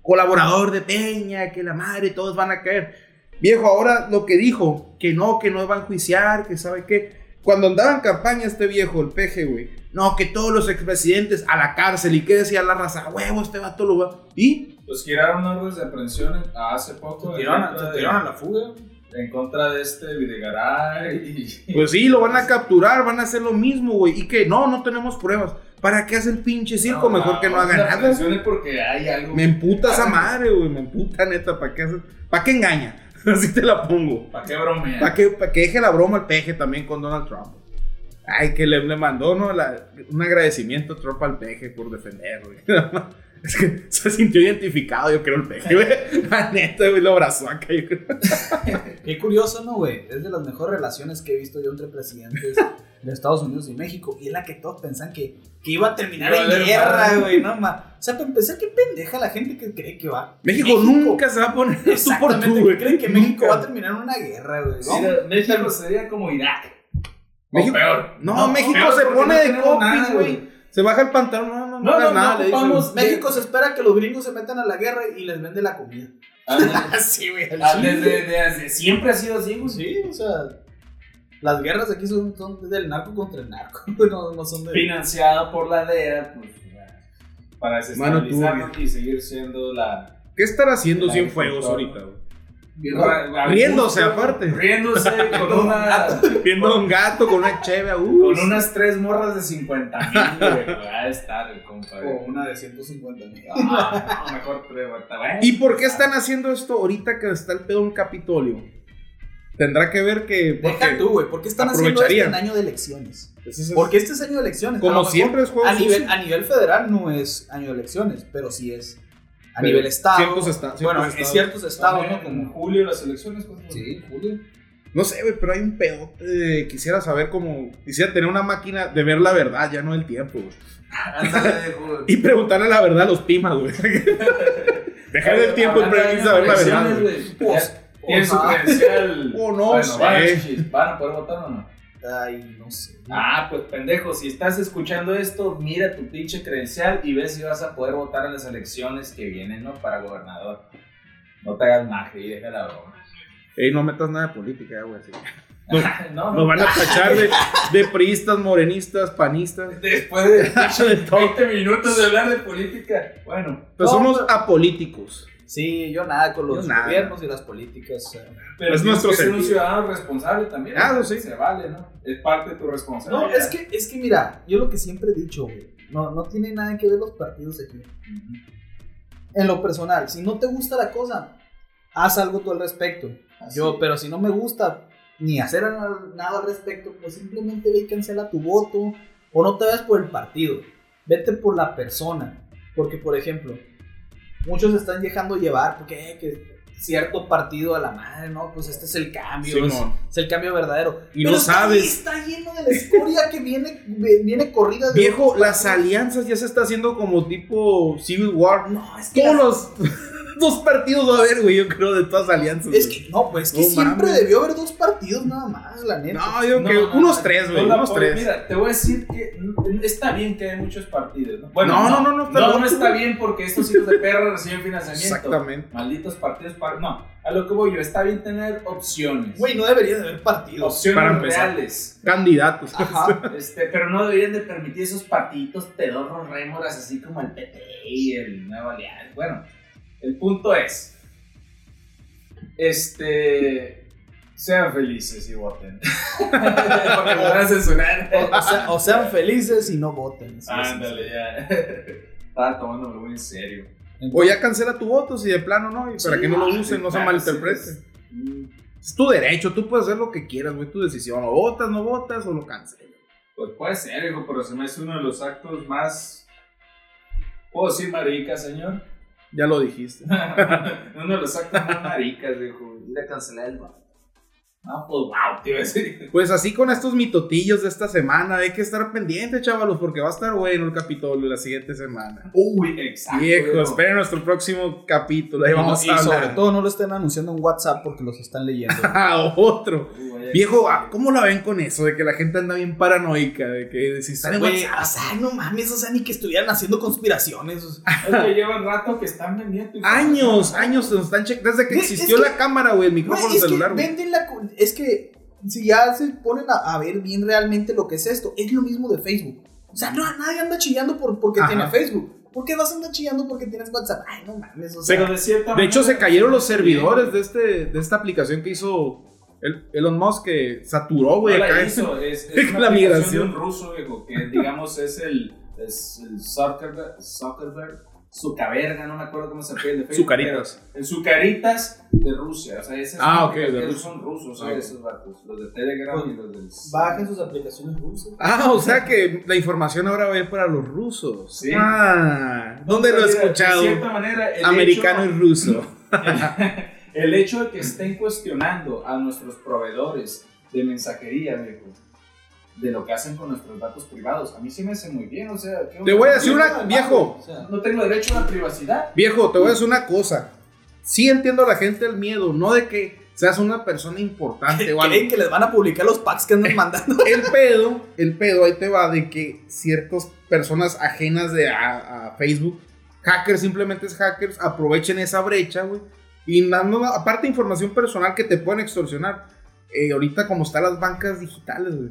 Colaborador de Peña, que la madre, todos van a caer. Viejo, ahora lo que dijo, que no, que no van a enjuiciar, que sabe qué. Cuando andaba en campaña este viejo, el peje, güey. No, que todos los expresidentes a la cárcel. ¿Y qué decía la raza? Huevo, este vato lo va. ¿Y? Pues giraron órdenes de aprehensión en- hace poco. Tiraron a- contra se de- tiraron a la fuga. En contra de este Videgaray. y- Pues sí, lo van a capturar, van a hacer lo mismo, güey. Y que no, no tenemos pruebas. ¿Para qué hace el pinche circo? Mejor que no haga nada. porque hay algo. Me emputa esa madre, güey. Me emputa, neta. ¿Para qué hace? ¿Para qué engaña? Así te la pongo. ¿Para qué bromea? Para que, pa' que deje la broma el peje también con Donald Trump. Ay, que le, le mandó, ¿no? La- un agradecimiento a Trump al peje por defender, güey. Es que se sintió identificado, yo creo, el peje, güey. La neta, güey, lo abrazó acá, yo creo. Qué curioso, ¿no, güey? Es de las mejores relaciones que he visto yo entre presidentes de Estados Unidos y México. Y es la que todos pensan que, que iba a terminar en guerra, güey. No, ma. O sea, para empezar, qué pendeja la gente que cree que va. México, nunca se va a poner tú por tú, güey. creen que México Nunca. va a terminar en una guerra, güey. ¿no? México sería como Irak. México- O peor. No, México peor se pone no de copis, güey. Se baja el pantalón, no, no, no, No, hagas no, nada, no le dicen. México se espera que los gringos se metan a la guerra y les vende la comida. Ah. Así, güey. Ah, Desde, desde siempre ha sido así, güey. Sí, o sea. Las guerras aquí son, son del narco contra el narco, no, no son de... Financiado por la DEA, pues, para desestabilizarnos y seguir siendo la... ¿Qué estará haciendo Cienfuegos ahorita, güey? Riéndose, gusto, aparte. Riéndose con una... Viendo a un gato con una cheve, uh, Con unas tres morras de 50 mil, güey. Va a estar el compa. O una de 150 mil. Ah, no, mejor tres. ¿Y por qué están haciendo esto ahorita que está el pedo en Capitolio? Tendrá que ver que. Deja tú, güey, ¿por qué están haciendo esto en año de elecciones? Ese es- Porque este es año de elecciones. Como siempre es juego a nivel, sucio. a nivel federal no es año de elecciones, pero sí es a Pero nivel estado. ciertos esta- ciertos bueno, en estados. ciertos estados, ¿no? En Como, julio las elecciones, pues. sí, Julio. No sé, güey, pero hay un pedote. de- Quisiera saber cómo. Quisiera tener una máquina de ver la verdad, ya no el tiempo, güey. Y preguntarle la verdad a los pimas, güey. Dejar el tiempo y saber la verdad. güey, Pues, ya Tienen su credencial. Oh, no Bueno, sé. Van a, chichis, ¿van a poder votar o no? Ay, no sé. Ah, pues pendejo, si estás escuchando esto, mira tu pinche credencial y ves si vas a poder votar en las elecciones que vienen, ¿no? Para gobernador. No te hagas magia y deja la broma. Ey, no metas nada de política, güey. así. no, Nos van a tachar de, de priistas, morenistas, panistas. Después de De todo. 20 minutos de hablar de política. Bueno, Pues somos apolíticos. Sí, yo nada con los nada. gobiernos y las políticas. pero Es nuestro que ser un ciudadano responsable también. Ah, ¿no? sí. Se vale, ¿no? Es parte de tu responsabilidad. No, es que, es que mira, yo lo que siempre he dicho, güey, no, no tiene nada que ver los partidos aquí. En lo personal, si no te gusta la cosa, haz algo tú al respecto. Así Yo, pero si no me gusta ni hacer nada al respecto, pues simplemente ve y cancela tu voto o no te vayas por el partido, vete por la persona. Porque, por ejemplo, muchos se están dejando llevar porque eh, que cierto partido a la madre, ¿no? Pues este es el cambio, es, es el cambio verdadero. Y Pero no sabes. Está lleno de la escoria que viene, viene corrida de Viejo, las partidos. alianzas ya se está haciendo como tipo Civil War. No, es que Todos las- los dos partidos va a haber, güey, yo creo, de todas alianzas. Es que, no, pues es que No siempre mames. debió haber dos partidos nada más, la neta. No, yo No, que no, unos no, tres, güey, no unos tres. Mira, te voy a decir que está bien que hay muchos partidos, ¿no? No, no, no, no está no, loco, está bien porque estos hijos de perra reciben financiamiento. Exactamente. Malditos partidos, par- no, a lo que voy yo, está bien tener opciones. Güey, no debería de haber partidos. opciones Para empezar. reales. Candidatos. Ajá. Este, pero no deberían de permitir esos partidos pedorros rémoras así como el PP y el Nuevo Alianza. Bueno, el punto es, este, sean felices y voten. Porque me van a censurar. O, o sea, o sean felices y no voten. Ándale, ya. Estaba tomándomelo muy en serio. sí. O ya cancela tu voto si de plano no, y para Sí, que no lo ah, usen, no se plano, malinterprete. sí, Es tu derecho, tú puedes hacer lo que quieras, güey, tu decisión. O votas, no votas, o lo cancelas. Pues puede ser, hijo, pero se me hace uno de los actos más. ¿Puedo decir marica, señor? Ya lo dijiste. de los actos más maricas, hijo. Ir a cancelar el voto. No, pues wow, te iba a decir. Pues así con estos mitotillos de esta semana, hay que estar pendientes, chavalos, porque va a estar bueno el capítulo la siguiente semana. Uy, exacto. Viejo, esperen nuestro próximo capítulo, ahí vamos y a sobre hablar. todo no lo estén anunciando en WhatsApp porque los están leyendo. Ah, otro. Uy, Viejo, ah, ¿cómo la ven con eso? De que la gente anda bien paranoica, de que si están en WhatsApp. o sea, no mames, o sea, ni que estuvieran haciendo conspiraciones. o sea. Es que llevan rato que están vendiendo. Años, años se nos están checando. Desde que existió que- la cámara, güey, el micrófono es celular, venden la es que si ya se ponen a, a ver bien realmente lo que es esto, es lo mismo de Facebook. O sea, no, nadie anda chillando por, porque Ajá. tiene Facebook. ¿Por qué vas a andar chillando porque tienes WhatsApp? Ay, no mames, o sea. Pero de cierta De hecho, se cayeron los servidores de, este, de esta aplicación que hizo el- Elon Musk, que saturó, güey, No la acá. hizo, es, es La una aplicación migración. ruso, viejo, que digamos es el, es el Zuckerberg, Zuckerberg, Zuckerberg, no me acuerdo cómo se pide el de Facebook. El Zucaritas de Rusia, o sea, ese es Ah, una ok, de Rusia. son rusos, Ah, ok. esos vatos, los de Telegram y los del... Bajen sus aplicaciones rusas. Ah, o sea que la información ahora va a ir para los rusos. Sí. Ah, ¿dónde lo he escuchado? De cierta manera, el Americano hecho- y ruso. el hecho de que estén cuestionando a nuestros proveedores de mensajería, viejo, de lo que hacen con nuestros datos privados, a mí sí me hace muy bien, o sea... ¿qué- Te voy a decir ¿qué- una, viejo, O sea, No tengo derecho a la privacidad. viejo, te voy a decir una cosa. Sí entiendo a la gente el miedo, no de que seas una persona importante o algo. creen que les van a publicar los packs que andan mandando. El pedo, el pedo ahí te va de que ciertas personas ajenas de a, a Facebook, hackers, simplemente es hackers, aprovechen esa brecha, güey. Y dando, aparte información personal que te pueden extorsionar. Eh, ahorita como están las bancas digitales, güey.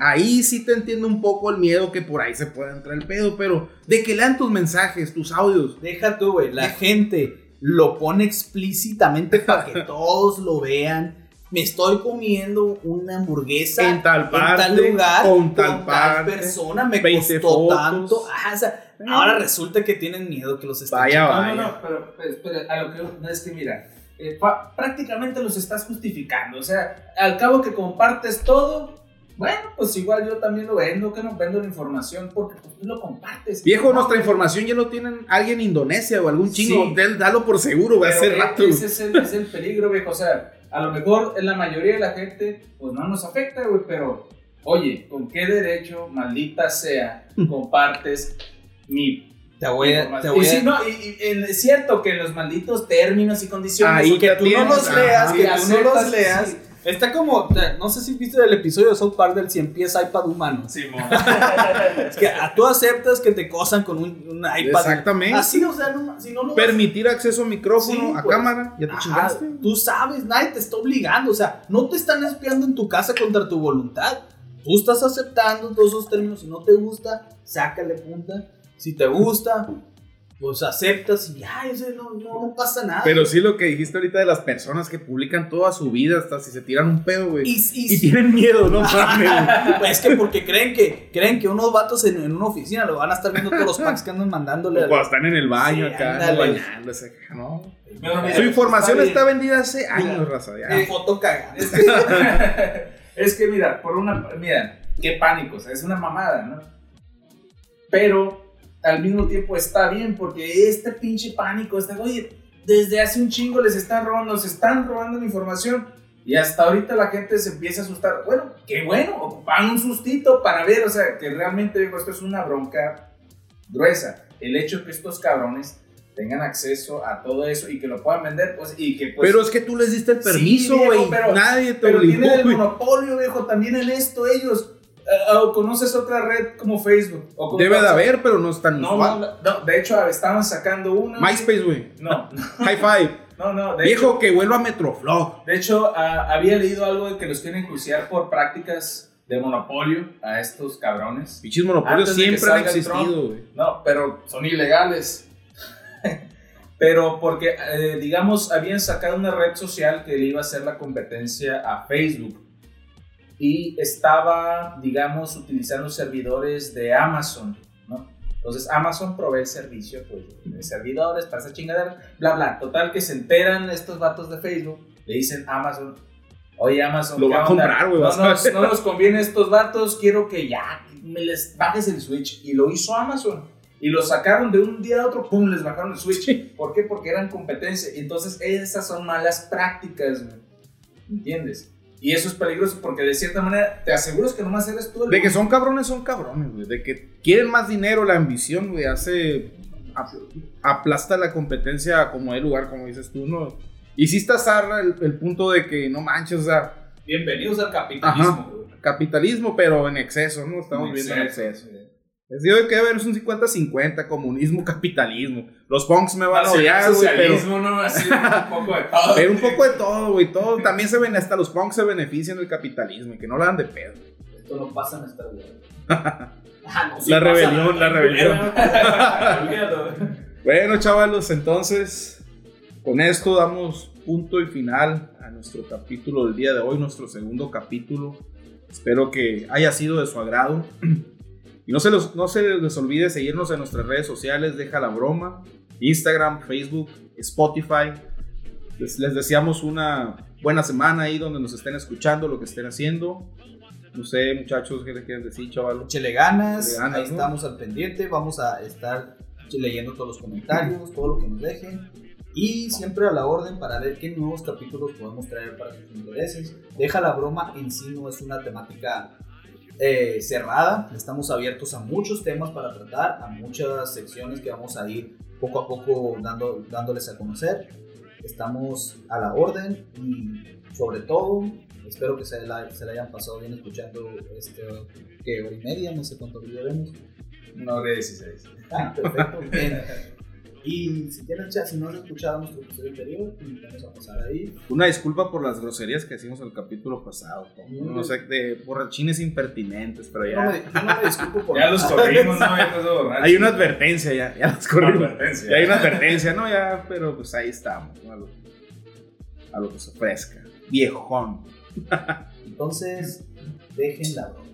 Ahí sí te entiendo un poco el miedo que por ahí se puede entrar el pedo, pero de que lean tus mensajes, tus audios. Deja tú, güey. La gente lo pone explícitamente para que todos lo vean. Me estoy comiendo una hamburguesa En tal parte, tal lugar con tal parte, persona. Me 20 costó fotos. tanto. Ah, o sea, ahora resulta que tienen miedo que los estén Vaya, checando. No, no, vaya. no, pero, pero espera, a lo que no es que mira, eh, prácticamente los estás justificando. O sea, al cabo que compartes todo, bueno, pues igual yo también lo vendo, que no vendo la información porque pues, tú lo compartes. Viejo, No, nuestra información ya lo tienen alguien en Indonesia o algún chingo. Sí. Del- Dalo por seguro, güey, hace Pero rato. Ese es el, es el peligro, viejo. O sea, a lo mejor en la mayoría de la gente, pues no nos afecta, güey, pero oye, ¿con qué derecho, maldita sea, compartes mi Te voy a. Te voy Y a sí, no, y, es cierto que en los malditos términos y condiciones, Ahí que tú no los leas, ajá. que tú no los leas. sí. Está como, no sé si viste el episodio de South Park del 100 pies iPad humano. Simón. Es que ah, tú aceptas que te cosan con un, un iPad. Exactamente. Así, o sea, no, si no lo Permitir acceso a micrófono, Sí, a pues. cámara, ya te Ajá, chingaste. tú sabes, nadie te está obligando, o sea, no te están espiando en tu casa contra tu voluntad. Tú estás aceptando todos esos términos. Si no te gusta, sácale punta. Si te gusta, pues aceptas y ya, o sea, no, no, no pasa nada. Pero sí lo que dijiste ahorita de las personas que publican toda su vida, hasta si se tiran un pedo, güey. y, Y, y- tienen miedo, no mames. Pues es que porque creen que creen que unos vatos en, en una oficina lo van a estar viendo todos los packs que andan mandándole. O cuando están en el baño Sí, acá, ándale. bañándose, no. Pero Su información bien. está vendida hace años, raza. ya. Una foto cagada. Es que, es que mira, por una, mira, qué pánico, o sea, es una mamada, ¿no? Pero al mismo tiempo está bien porque este pinche pánico, este, oye, desde hace un chingo les están robando, nos están robando la información y hasta ahorita la gente se empieza a asustar. Bueno, qué bueno, ocupan un sustito para ver, o sea, que realmente digo, esto es una bronca gruesa. El hecho que estos cabrones tengan acceso a todo eso y que lo puedan vender, pues, y que pues... Pero es que tú les diste el Sí, permiso, güey. pero- Nadie te Pero obligó, tienen el monopolio, viejo, también en esto ellos. Eh, ¿O conoces otra red como Facebook? O como Debe de haber, pero no es tan No, usual. no, no, de hecho estaban sacando una. MySpace, güey. No, High five. no, no. De Viejo hecho, que vuelva a Metroflog. de hecho había leído algo de que los quieren enjuiciar por prácticas de monopolio a estos cabrones. Pichis monopolios siempre han existido, güey. No, pero son ilegales. pero porque, eh, digamos, habían sacado una red social que le iba a hacer la competencia a Facebook. Y estaba, digamos, utilizando servidores de Amazon, ¿no? Entonces Amazon provee el servicio pues, de servidores para esa chingadera, bla, bla. Total que se enteran estos vatos de Facebook, le dicen Amazon, oye Amazon, Lo ¿qué va a comprar, güey, No nos, ver". no nos conviene estos vatos, quiero que ya me les bajes el Switch. Y lo hizo Amazon. Y lo sacaron de un día a otro, pum, les bajaron el Switch. ¿Por qué? Porque eran competencia. Entonces esas son malas prácticas, güey. ¿Entiendes? Y eso es peligroso porque de cierta manera te aseguras que nomás eres tú el De que son cabrones, son cabrones, güey. De que quieren más dinero, la ambición, güey, hace. ap- aplasta la competencia como el lugar, como dices tú, ¿no? Y sí está zarra el, el punto de que no manches, o sea, Bienvenidos al capitalismo, Ajá. güey. capitalismo, pero en exceso, ¿no? Estamos En viendo en exceso, exceso. sí. Es digo que haber es un 50-50, comunismo, capitalismo. Los punks me van a odiar, güey, pero. Socialismo, ¿no? Así, un poco de todo. Pero un poco de todo, güey. Todo, también se ven, hasta los punks se benefician del capitalismo y que no la dan de pedo. Esto no pasa en esta vida. La rebelión, la rebelión. Olvídalo. Bueno, chavalos, entonces con esto damos punto y final a nuestro capítulo del día de hoy, nuestro segundo capítulo. Espero que haya sido de su agrado. Y no se, los- no se les olvide seguirnos en nuestras redes sociales, deja la broma, Instagram, Facebook, Spotify. Les, les deseamos una buena semana ahí donde nos estén escuchando, lo que estén haciendo. No sé, muchachos, ¿qué les quieren decir, chavalos? Échele ganas, ahí ¿no? estamos al pendiente, vamos a estar leyendo todos los comentarios, todo lo que nos dejen y siempre a la orden para ver qué nuevos capítulos podemos traer para sus intereses. Deja la broma en sí no es una temática eh, cerrada, estamos abiertos a muchos temas para tratar, a muchas secciones que vamos a ir poco a poco dando, dándoles a conocer. Estamos a la orden y sobre todo espero que se la, se la hayan pasado bien escuchando este que hora y media, no sé cuánto video vemos. Una hora y dieciséis. Ah, perfecto. Bien. Y si tienes ya, si no has escuchado nuestro episodio anterior, te invitamos a pasar ahí. Una disculpa por las groserías que hicimos el capítulo pasado. Mm. No sé, de borrachines impertinentes, pero Yo no ya. yo no me disculpo por Ya los corrimos, ¿no? Ya. Hay una advertencia ya, ya los corrimos. Advertencia. Ya hay una advertencia, ¿no? Ya, pero pues ahí estamos, ¿no? A lo, a lo que se ofrezca. Viejón. Entonces, dejen la broma.